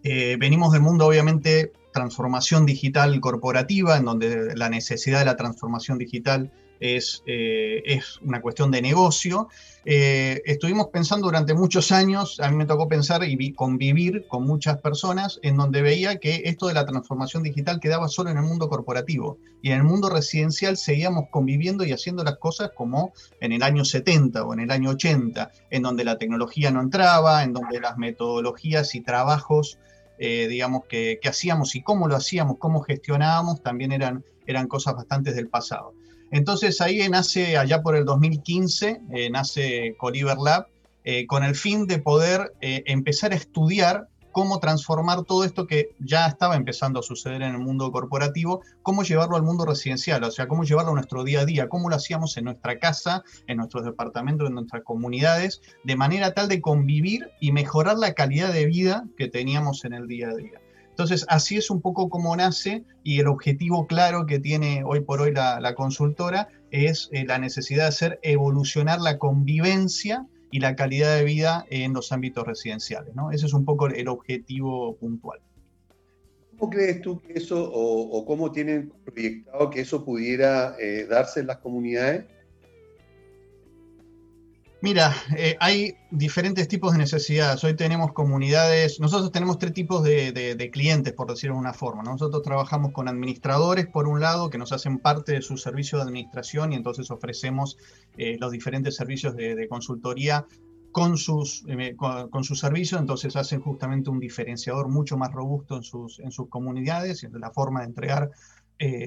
eh, venimos del mundo, obviamente, transformación digital corporativa, en donde la necesidad de la transformación digital es, eh, es una cuestión de negocio. Eh, estuvimos pensando durante muchos años, a mí me tocó pensar y convivir con muchas personas en donde veía que esto de la transformación digital quedaba solo en el mundo corporativo y en el mundo residencial seguíamos conviviendo y haciendo las cosas como en el año 70 o en el año 80, en donde la tecnología no entraba, en donde las metodologías y trabajos, eh, digamos, que, que, hacíamos y cómo lo hacíamos, cómo gestionábamos, también eran, eran cosas bastante del pasado. Entonces ahí nace, allá por el 2015, eh, nace Coliver Lab, eh, con el fin de poder eh, empezar a estudiar cómo transformar todo esto que ya estaba empezando a suceder en el mundo corporativo, cómo llevarlo al mundo residencial, o sea, cómo llevarlo a nuestro día a día, cómo lo hacíamos en nuestra casa, en nuestros departamentos, en nuestras comunidades, de manera tal de convivir y mejorar la calidad de vida que teníamos en el día a día. Entonces, así es un poco como nace y el objetivo claro que tiene hoy por hoy la, consultora es eh, la necesidad de hacer evolucionar la convivencia y la calidad de vida en los ámbitos residenciales. Ese es un poco el objetivo puntual. ¿Cómo crees tú que eso, o, cómo tienen proyectado que eso pudiera eh, darse en las comunidades? Mira, eh, hay diferentes tipos de necesidades. Hoy tenemos comunidades, nosotros tenemos tres tipos de, clientes, por decirlo de una forma. Nosotros trabajamos con administradores, por un lado, que nos hacen parte de su servicio de administración y entonces ofrecemos eh, los diferentes servicios de, consultoría con sus, eh, con, sus servicios, entonces hacen justamente un diferenciador mucho más robusto en sus, en sus comunidades y en la forma de entregar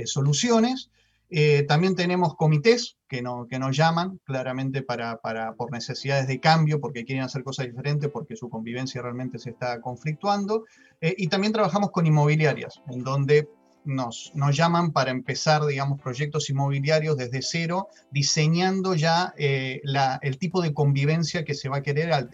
soluciones. Eh, también tenemos comités que, no, que nos llaman claramente para, para, por necesidades de cambio, porque quieren hacer cosas diferentes, porque su convivencia realmente se está conflictuando. Eh, y también trabajamos con inmobiliarias, en donde nos, nos, llaman para empezar, digamos, proyectos inmobiliarios desde cero, diseñando ya eh, la, el tipo de convivencia que se va a querer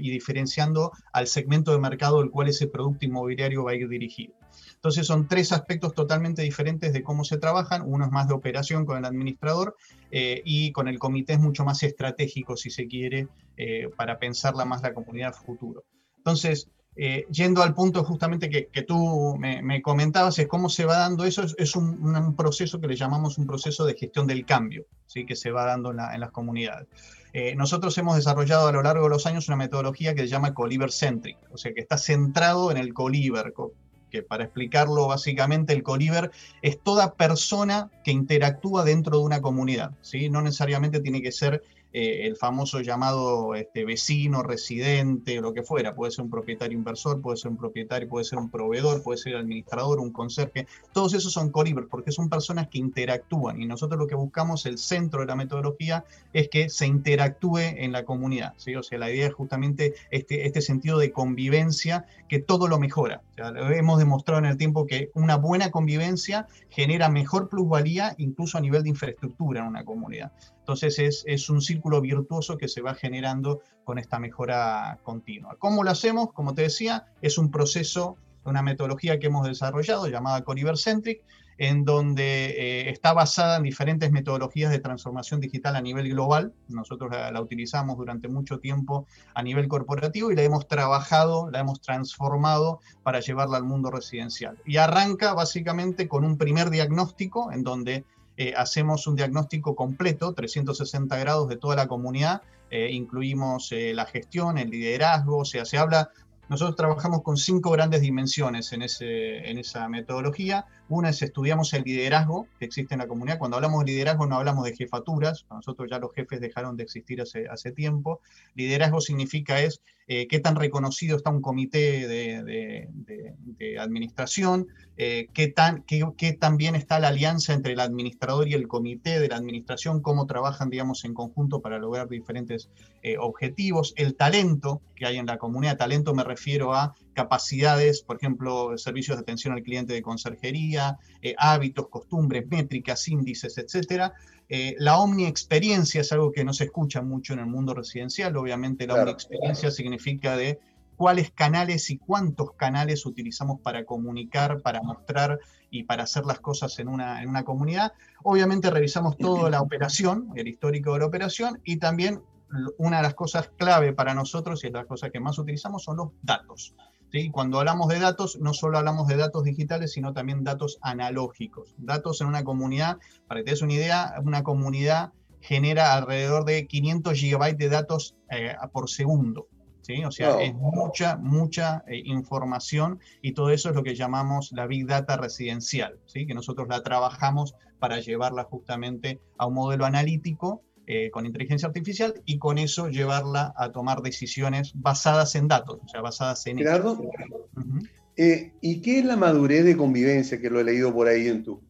y diferenciando al segmento de mercado del cual ese producto inmobiliario va a ir dirigido. Entonces son tres aspectos totalmente diferentes de cómo se trabajan. Uno es más de operación con el administrador eh, y con el comité es mucho más estratégico, si se quiere, eh, para pensarla más la comunidad futuro. Entonces, eh, yendo al punto justamente que, tú me, comentabas, es cómo se va dando eso, es, un, proceso que le llamamos un proceso de gestión del cambio, ¿sí? que se va dando en, las comunidades. nosotros hemos desarrollado a lo largo de los años una metodología que se llama Coliver Centric, o sea, que está centrado en el Coliver, para explicarlo básicamente el Coliver es toda persona que interactúa dentro de una comunidad, ¿sí? no necesariamente tiene que ser eh, el famoso llamado este, vecino, residente, o lo que fuera. Puede ser un propietario inversor, puede ser un propietario, puede ser un proveedor, puede ser administrador, un conserje. Todos esos son colibres porque son personas que interactúan y nosotros lo que buscamos, el centro de la metodología, es que se interactúe en la comunidad. ¿sí? O sea, la idea es justamente este, este sentido de convivencia que todo lo mejora. hemos demostrado en el tiempo que una buena convivencia genera mejor plusvalía incluso a nivel de infraestructura en una comunidad. Entonces es, un círculo virtuoso que se va generando con esta mejora continua. ¿Cómo lo hacemos? Como te decía, es un proceso, una metodología que hemos desarrollado llamada Coriver Centric, en donde eh, está basada en diferentes metodologías de transformación digital a nivel global. Nosotros la, la, utilizamos durante mucho tiempo a nivel corporativo y la hemos trabajado, la hemos transformado para llevarla al mundo residencial. Y arranca básicamente con un primer diagnóstico en donde eh, hacemos un diagnóstico completo, 360 grados de toda la comunidad, eh, incluimos eh, la gestión, el liderazgo, o sea, se habla nosotros trabajamos con cinco grandes dimensiones en, esa metodología. Una es estudiamos el liderazgo que existe en la comunidad. Cuando hablamos de liderazgo no hablamos de jefaturas, nosotros ya los jefes dejaron de existir hace, hace tiempo. Liderazgo significa es eh, qué tan reconocido está un comité de, administración, eh, qué, tan, qué, tan bien está la alianza entre el administrador y el comité de la administración, cómo trabajan, digamos, en conjunto para lograr diferentes eh, objetivos, el talento que hay en la comunidad. Talento me refiero a capacidades, por ejemplo, servicios de atención al cliente de conserjería, hábitos, costumbres, métricas, índices, etcétera. Eh, la omni-experiencia es algo que no se escucha mucho en el mundo residencial. Obviamente la omni-experiencia significa de cuáles canales y cuántos canales utilizamos para comunicar, para mostrar y para hacer las cosas en una, en una comunidad. Obviamente revisamos toda la operación, el histórico de la operación, y también una de las cosas clave para nosotros y es la cosa que más utilizamos son los datos. Cuando hablamos de datos, no solo hablamos de datos digitales, sino también datos analógicos. Datos en una comunidad, para que te des una idea, una comunidad genera alrededor de 500 gigabytes de datos eh, por segundo. ¿sí? O sea, es mucha, mucha eh, información y todo eso es lo que llamamos la Big Data residencial, ¿sí? que nosotros la trabajamos para llevarla justamente a un modelo analítico eh, con inteligencia artificial y con eso llevarla a tomar decisiones basadas en datos, o sea, basadas en... Gerardo, eh, ¿y qué es la madurez de convivencia que lo he leído por ahí en tu?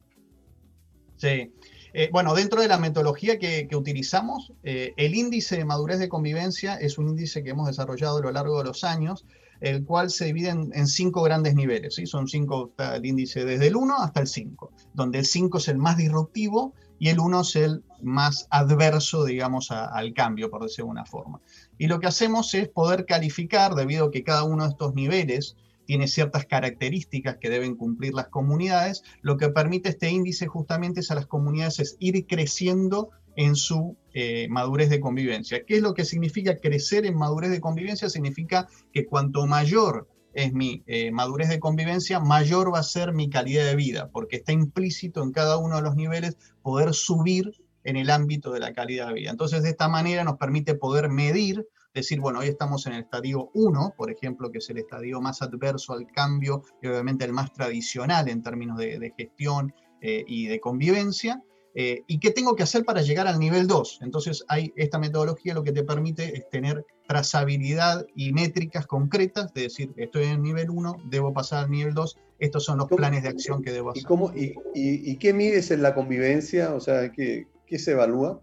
Sí. Eh, bueno, dentro de la metodología que, utilizamos, el índice de madurez de convivencia es un índice que hemos desarrollado a lo largo de los años, el cual se divide en, cinco grandes niveles. ¿sí? Son cinco, el índice desde el 1 hasta el 5, donde el 5 es el más disruptivo, y el 1 es el más adverso, digamos, al cambio, por decirlo de una forma. Y lo que hacemos es poder calificar, debido a que cada uno de estos niveles tiene ciertas características que deben cumplir las comunidades, lo que permite este índice justamente es a las comunidades es ir creciendo en su eh, madurez de convivencia. ¿Qué es lo que significa crecer en madurez de convivencia? Significa que cuanto mayor es mi eh, madurez de convivencia, mayor va a ser mi calidad de vida, porque está implícito en cada uno de los niveles poder subir en el ámbito de la calidad de vida. Entonces, de esta manera nos permite poder medir, decir, bueno, hoy estamos en el estadio 1, por ejemplo, que es el estadio más adverso al cambio y obviamente el más tradicional en términos de, gestión eh, y de convivencia, eh, ¿Y qué tengo que hacer para llegar al nivel 2? Entonces, hay, esta metodología lo que te permite es tener trazabilidad y métricas concretas, de decir, estoy en el nivel 1, debo pasar al nivel 2, estos son los planes de acción que debo hacer. ¿Y, cómo, y, qué mides en la convivencia? O sea, ¿qué, qué se evalúa?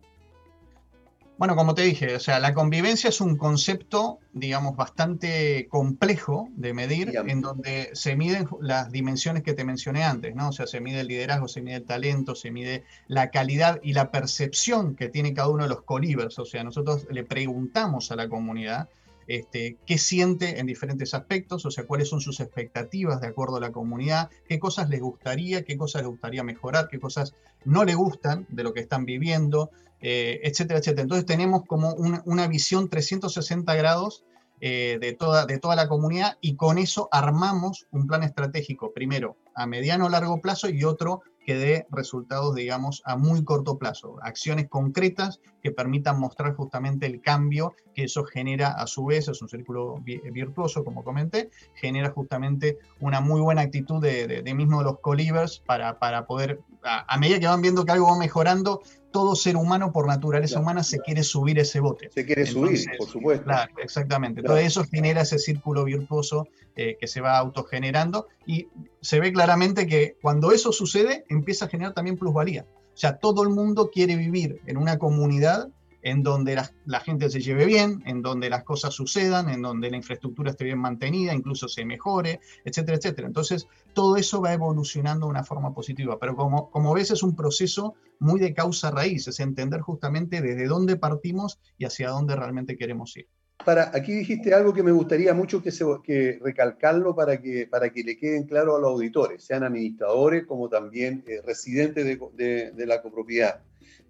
Bueno, como te dije, o sea, la convivencia es un concepto, digamos, bastante complejo de medir, en donde se miden las dimensiones que te mencioné antes, ¿no? O sea, se mide el liderazgo, se mide el talento, se mide la calidad y la percepción que tiene cada uno de los colivers. O sea, nosotros le preguntamos a la comunidad este, qué siente en diferentes aspectos, o sea, cuáles son sus expectativas de acuerdo a la comunidad, qué cosas les gustaría, qué cosas les gustaría mejorar, qué cosas no le gustan de lo que están viviendo, eh, etcétera, etcétera. Entonces tenemos como una, visión 360 grados eh, de, toda, de toda la comunidad y con eso armamos un plan estratégico, primero a mediano o largo plazo y otro que dé resultados, digamos, a muy corto plazo, acciones concretas que permitan mostrar justamente el cambio que eso genera a su vez, es un círculo virtuoso, como comenté, genera justamente una muy buena actitud de, mismo de los colivers para, para poder, a, medida que van viendo que algo va mejorando, todo ser humano por naturaleza humana se quiere subir ese bote. Se quiere subir, por supuesto. Claro, exactamente. Entonces eso genera ese círculo virtuoso eh, que se va autogenerando y se ve claramente que cuando eso sucede empieza a generar también plusvalía. O sea, todo el mundo quiere vivir en una comunidad en donde la, gente se lleve bien, en donde las cosas sucedan, en donde la infraestructura esté bien mantenida, incluso se mejore, etcétera, etcétera. Entonces, todo eso va evolucionando de una forma positiva, pero como, como ves es un proceso muy de causa raíz, es entender justamente desde dónde partimos y hacia dónde realmente queremos ir. Para, aquí dijiste algo que me gustaría mucho que, se, que recalcarlo para que, para que le queden claro a los auditores, sean administradores como también eh, residentes de, de la copropiedad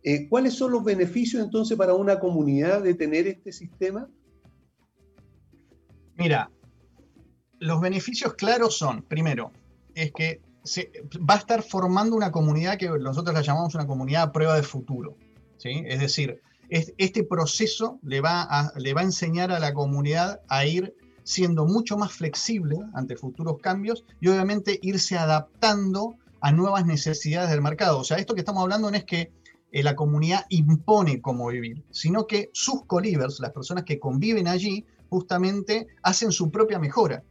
eh, ¿Cuáles son los beneficios entonces para una comunidad de tener este sistema? Mira, los beneficios claros son, primero, es que se, va a estar formando una comunidad que nosotros la llamamos una comunidad a prueba de futuro. ¿sí? Es decir, este proceso le va, a, le va a enseñar a la comunidad a ir siendo mucho más flexible ante futuros cambios y obviamente irse adaptando a nuevas necesidades del mercado. O sea, esto que estamos hablando no es que eh, la comunidad impone cómo vivir, sino que sus colivers, las personas que conviven allí, justamente hacen su propia mejora.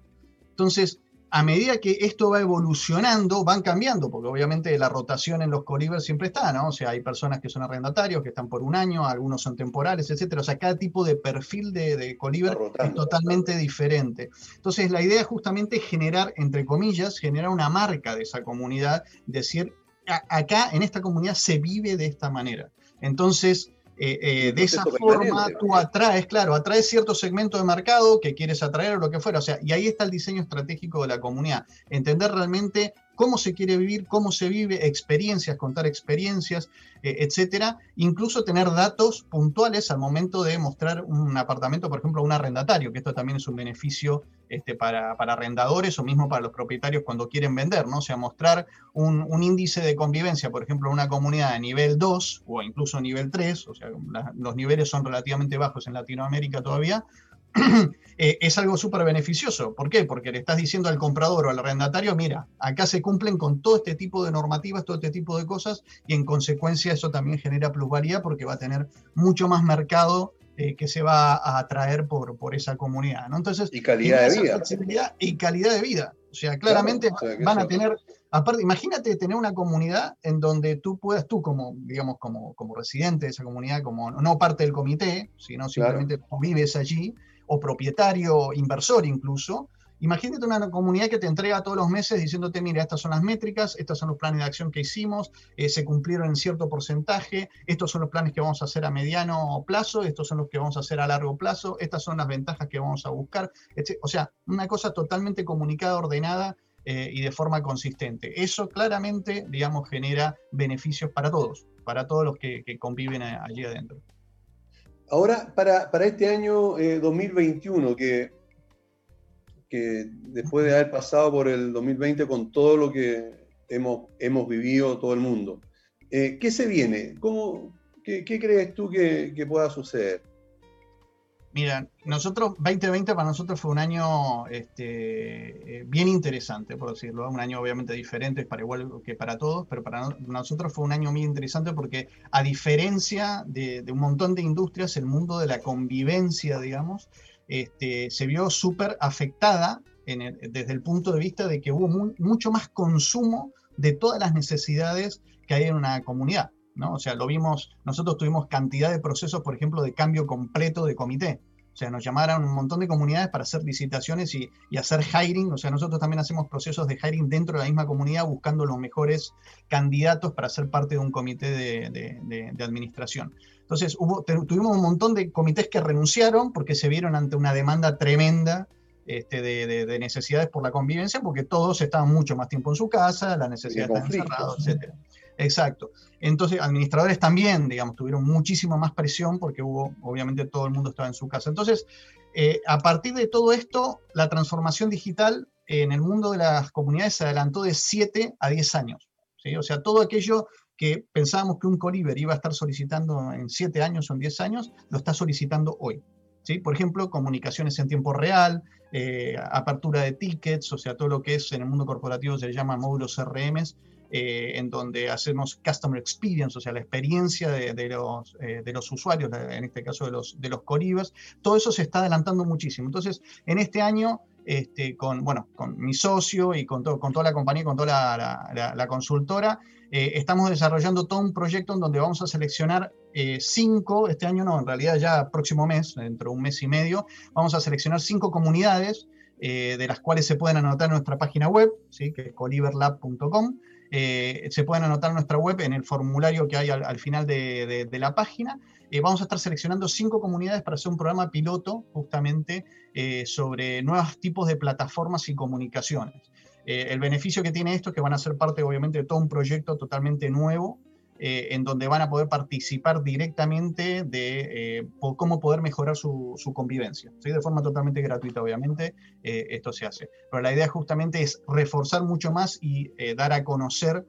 Entonces, a medida que esto va evolucionando, van cambiando, porque obviamente la rotación en los colivers siempre está, ¿no? O sea, hay personas que son arrendatarios, que están por un año, algunos son temporales, etcétera. O sea, cada tipo de perfil de, de coliver es totalmente diferente. Entonces, la idea es justamente generar, entre comillas, generar una marca de esa comunidad, decir, acá en esta comunidad se vive de esta manera. Entonces, eh, eh, de esa forma tú atraes, claro, atraes cierto segmento de mercado que quieres atraer o lo que fuera. O sea, y ahí está el diseño estratégico de la comunidad. Entender realmente cómo se quiere vivir, cómo se vive, experiencias, contar experiencias, eh, etcétera. Incluso tener datos puntuales al momento de mostrar un apartamento, por ejemplo, a un arrendatario, que esto también es un beneficio este, para, arrendadores o mismo para los propietarios cuando quieren vender, ¿no? O sea, mostrar un, índice de convivencia, por ejemplo, en una comunidad de nivel 2 o incluso nivel 3, o sea, los niveles son relativamente bajos en Latinoamérica todavía, [clears throat] eh, es algo súper beneficioso. ¿Por qué? Porque le estás diciendo al comprador o al arrendatario, mira, acá se cumplen con todo este tipo de normativas, todo este tipo de cosas, y en consecuencia eso también genera plusvalía porque va a tener mucho más mercado eh, que se va a atraer por, por esa comunidad. ¿no? Entonces, y calidad de vida. Y calidad de vida. O sea, claramente van a tener, aparte, imagínate tener una comunidad en donde tú puedas, tú como, digamos, como, como residente de esa comunidad, como no parte del comité, sino simplemente tú vives allí, o propietario, inversor incluso, Imagínate una comunidad que te entrega todos los meses diciéndote, mira, estas son las métricas, estos son los planes de acción que hicimos, eh, se cumplieron en cierto porcentaje, estos son los planes que vamos a hacer a mediano plazo, estos son los que vamos a hacer a largo plazo, estas son las ventajas que vamos a buscar. O sea, una cosa totalmente comunicada, ordenada eh, y de forma consistente. Eso claramente, digamos, genera beneficios para todos, para todos los que, conviven allí adentro. Ahora, para, este año 2021, eh, que que después de haber pasado por el 2020 con todo lo que hemos, hemos vivido todo el mundo, eh, ¿qué se viene? ¿Cómo, qué, crees tú que, pueda suceder? Mira, nosotros, 2020 para nosotros fue un año este, eh, bien interesante, por decirlo, un año obviamente diferente para igual que para todos, pero para nosotros fue un año muy interesante porque a diferencia de, un montón de industrias, el mundo de la convivencia, digamos, este, se vio súper afectada desde el punto de vista de que hubo mucho más consumo de todas las necesidades que hay en una comunidad. ¿No? O sea, lo vimos, nosotros tuvimos cantidad de procesos, por ejemplo, de cambio completo de comité. O sea, nos llamaron un montón de comunidades para hacer licitaciones y, hacer hiring. O sea, nosotros también hacemos procesos de hiring dentro de la misma comunidad buscando los mejores candidatos para ser parte de un comité de administración. Entonces, hubo, tuvimos un montón de comités que renunciaron porque se vieron ante una demanda tremenda este, de, necesidades por la convivencia, porque todos estaban mucho más tiempo en su casa, la necesidad de estar encerrados, etc. Exacto. Entonces, administradores también, digamos, tuvieron muchísima más presión porque hubo, obviamente, todo el mundo estaba en su casa. Entonces, eh, a partir de todo esto, la transformación digital en el mundo de las comunidades se adelantó de 7 a 10 años. O sea, todo aquello que pensábamos que un Coliver iba a estar solicitando en 7 años o en 10 años, lo está solicitando hoy. ¿sí? Por ejemplo, comunicaciones en tiempo real, eh, apertura de tickets, o sea, todo lo que es en el mundo corporativo se llama módulos CRMs, eh, en donde hacemos customer experience, o sea, la experiencia de, los, eh, de los usuarios, en este caso de los, de los todo eso se está adelantando muchísimo. Entonces, en este año este, con, bueno, con mi socio y con, con toda la compañía, con toda la, consultora, eh, estamos desarrollando todo un proyecto en donde vamos a seleccionar cinco, este año no, en realidad ya próximo mes, dentro de un mes y medio, vamos a seleccionar cinco comunidades de las cuales se pueden anotar en nuestra página web, ¿sí? que es coliverlab.com. se pueden anotar en nuestra web en el formulario que hay al, final de, la página eh, vamos a estar seleccionando cinco comunidades para hacer un programa piloto justamente eh, sobre nuevos tipos de plataformas y comunicaciones. Eh, el beneficio que tiene esto es que van a ser parte obviamente de todo un proyecto totalmente nuevo eh, en donde van a poder participar directamente de eh, cómo poder mejorar su, convivencia. De forma totalmente gratuita, obviamente, eh, esto se hace. Pero la idea justamente es reforzar mucho más y dar a conocer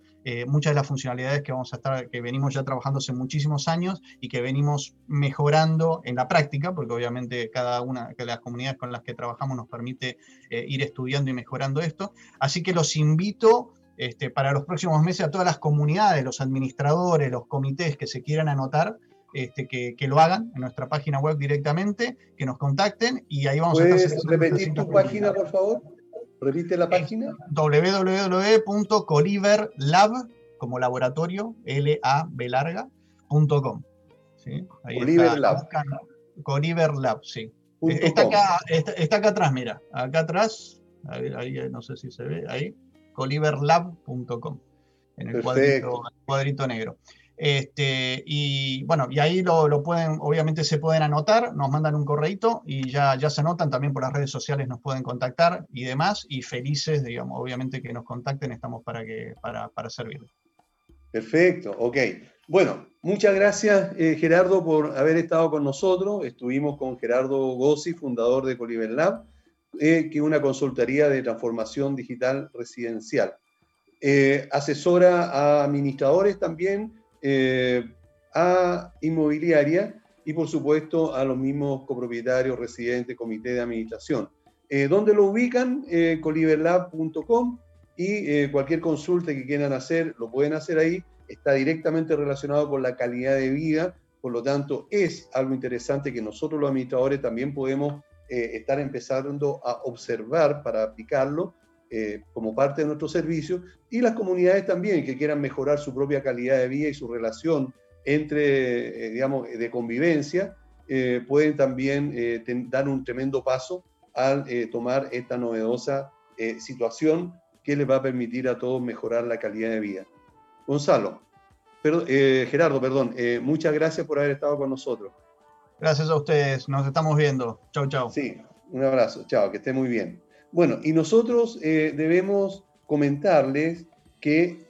muchas de las funcionalidades que vamos a estar, que venimos ya trabajando hace muchísimos años y que venimos mejorando en la práctica, porque obviamente cada una de las comunidades con las que trabajamos nos permite ir estudiando y mejorando esto. Así que los invito este, para los próximos meses a todas las comunidades, los administradores, los comités que se quieran anotar, este, que, lo hagan en nuestra página web directamente, que nos contacten y ahí vamos a estar. repetir tu página, por favor? Repite la página. www.coliverlab, como laboratorio, L-A-B larga, ¿sí? Coliverlab. Coliverlab, sí. Está acá, está, acá atrás, mira, acá atrás, ahí, no sé si se ve, ahí coliverlab.com, en el cuadrito, negro. Este, y bueno, y ahí lo, pueden, obviamente se pueden anotar, nos mandan un correito y ya, ya se anotan, también por las redes sociales nos pueden contactar y demás, y felices, digamos, obviamente que nos contacten, estamos para, que, para, para servirles. Perfecto, ok. Bueno, muchas gracias eh, Gerardo por haber estado con nosotros. Estuvimos con Gerardo Gossi, fundador de Coliver Lab eh, que una consultoría de transformación digital residencial. Eh, asesora a administradores también, eh, a inmobiliaria y por supuesto a los mismos copropietarios, residentes, comité de administración. ¿Dónde lo ubican? coliverlab.com y cualquier consulta que quieran hacer lo pueden hacer ahí. Está directamente relacionado con la calidad de vida, por lo tanto es algo interesante que nosotros los administradores también podemos eh, estar empezando a observar para aplicarlo eh, como parte de nuestro servicio y las comunidades también que quieran mejorar su propia calidad de vida y su relación entre, eh, digamos, de convivencia, pueden también dar un tremendo paso al tomar esta novedosa situación que les va a permitir a todos mejorar la calidad de vida. Gonzalo, Gerardo, perdón, muchas gracias por haber estado con nosotros. Gracias a ustedes, nos estamos viendo. Chau, chau. Sí, un abrazo, chao, que esté muy bien. Bueno, y nosotros eh, debemos comentarles que,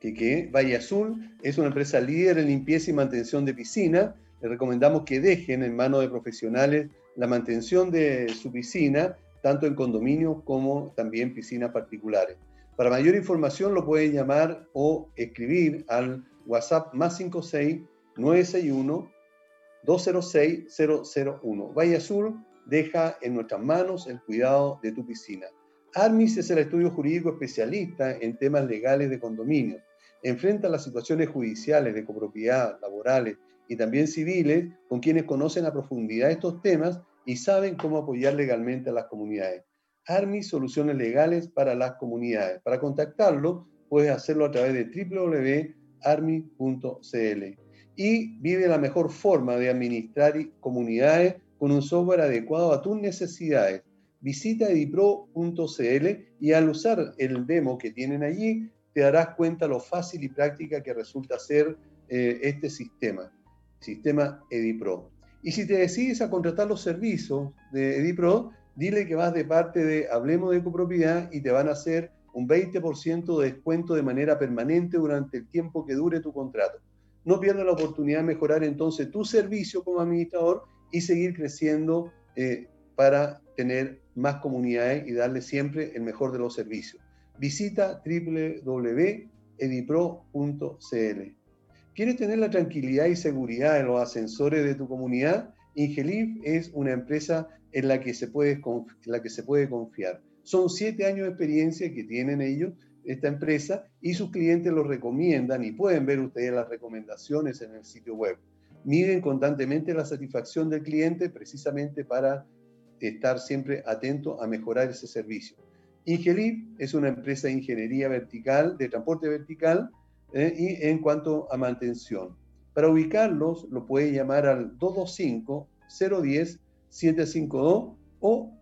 que, que Valle Azul es una empresa líder en limpieza y mantención de piscina. Les recomendamos que dejen en manos de profesionales la mantención de su piscina, tanto en condominios como también piscinas particulares. Para mayor información lo pueden llamar o escribir al WhatsApp más 56 961-206-001. Valle Azul deja en nuestras manos el cuidado de tu piscina. Armis es el estudio jurídico especialista en temas legales de condominios. Enfrenta las situaciones judiciales de copropiedad, laborales y también civiles con quienes conocen a profundidad estos temas y saben cómo apoyar legalmente a las comunidades. Armis Soluciones Legales para las Comunidades. Para contactarlo, puedes hacerlo a través de www.armi.cl y vive la mejor forma de administrar comunidades con un software adecuado a tus necesidades. Visita edipro.cl y al usar el demo que tienen allí, te darás cuenta lo fácil y práctica que resulta ser eh, este sistema, sistema Edipro. Y si te decides a contratar los servicios de Edipro, dile que vas de parte de Hablemos de Copropiedad y te van a hacer un 20% de descuento de manera permanente durante el tiempo que dure tu contrato no pierdas la oportunidad de mejorar entonces tu servicio como administrador y seguir creciendo eh, para tener más comunidades y darle siempre el mejor de los servicios. Visita www.edipro.cl. ¿Quieres tener la tranquilidad y seguridad en los ascensores de tu comunidad? Ingelif es una empresa en la que se puede, en la que se puede confiar. Son siete años de experiencia que tienen ellos esta empresa y sus clientes lo recomiendan y pueden ver ustedes las recomendaciones en el sitio web. Miden constantemente la satisfacción del cliente precisamente para estar siempre atento a mejorar ese servicio. Ingelip es una empresa de ingeniería vertical, de transporte vertical eh, y en cuanto a mantención. Para ubicarlos lo puede llamar al 225-010-752 o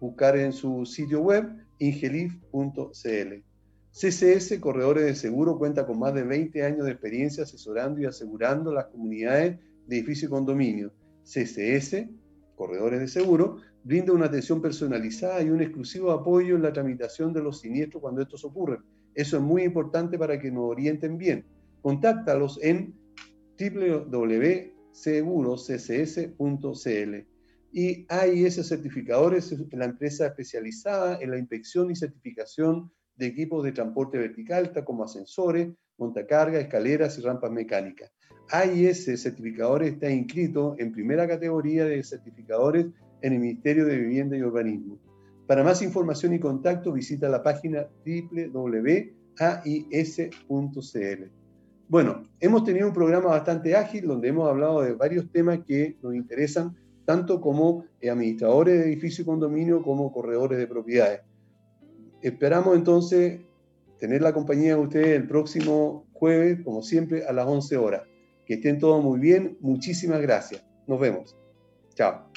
buscar en su sitio web ingelif.cl. CCS Corredores de Seguro cuenta con más de 20 años de experiencia asesorando y asegurando las comunidades de edificio y condominio. CCS, Corredores de Seguro, brinda una atención personalizada y un exclusivo apoyo en la tramitación de los siniestros cuando estos ocurren. Eso es muy importante para que nos orienten bien. Contáctalos en www.segurosccs.cl. Y AIS Certificadores es la empresa especializada en la inspección y certificación de equipos de transporte vertical, como ascensores, montacargas, escaleras y rampas mecánicas. AIS Certificadores está inscrito en primera categoría de certificadores en el Ministerio de Vivienda y Urbanismo. Para más información y contacto visita la página www.ais.cl. Bueno, hemos tenido un programa bastante ágil donde hemos hablado de varios temas que nos interesan tanto como administradores de edificios y condominio como corredores de propiedades. Esperamos entonces tener la compañía de ustedes el próximo jueves, como siempre, a las 11 horas. Que estén todos muy bien. Muchísimas gracias. Nos vemos. Chao.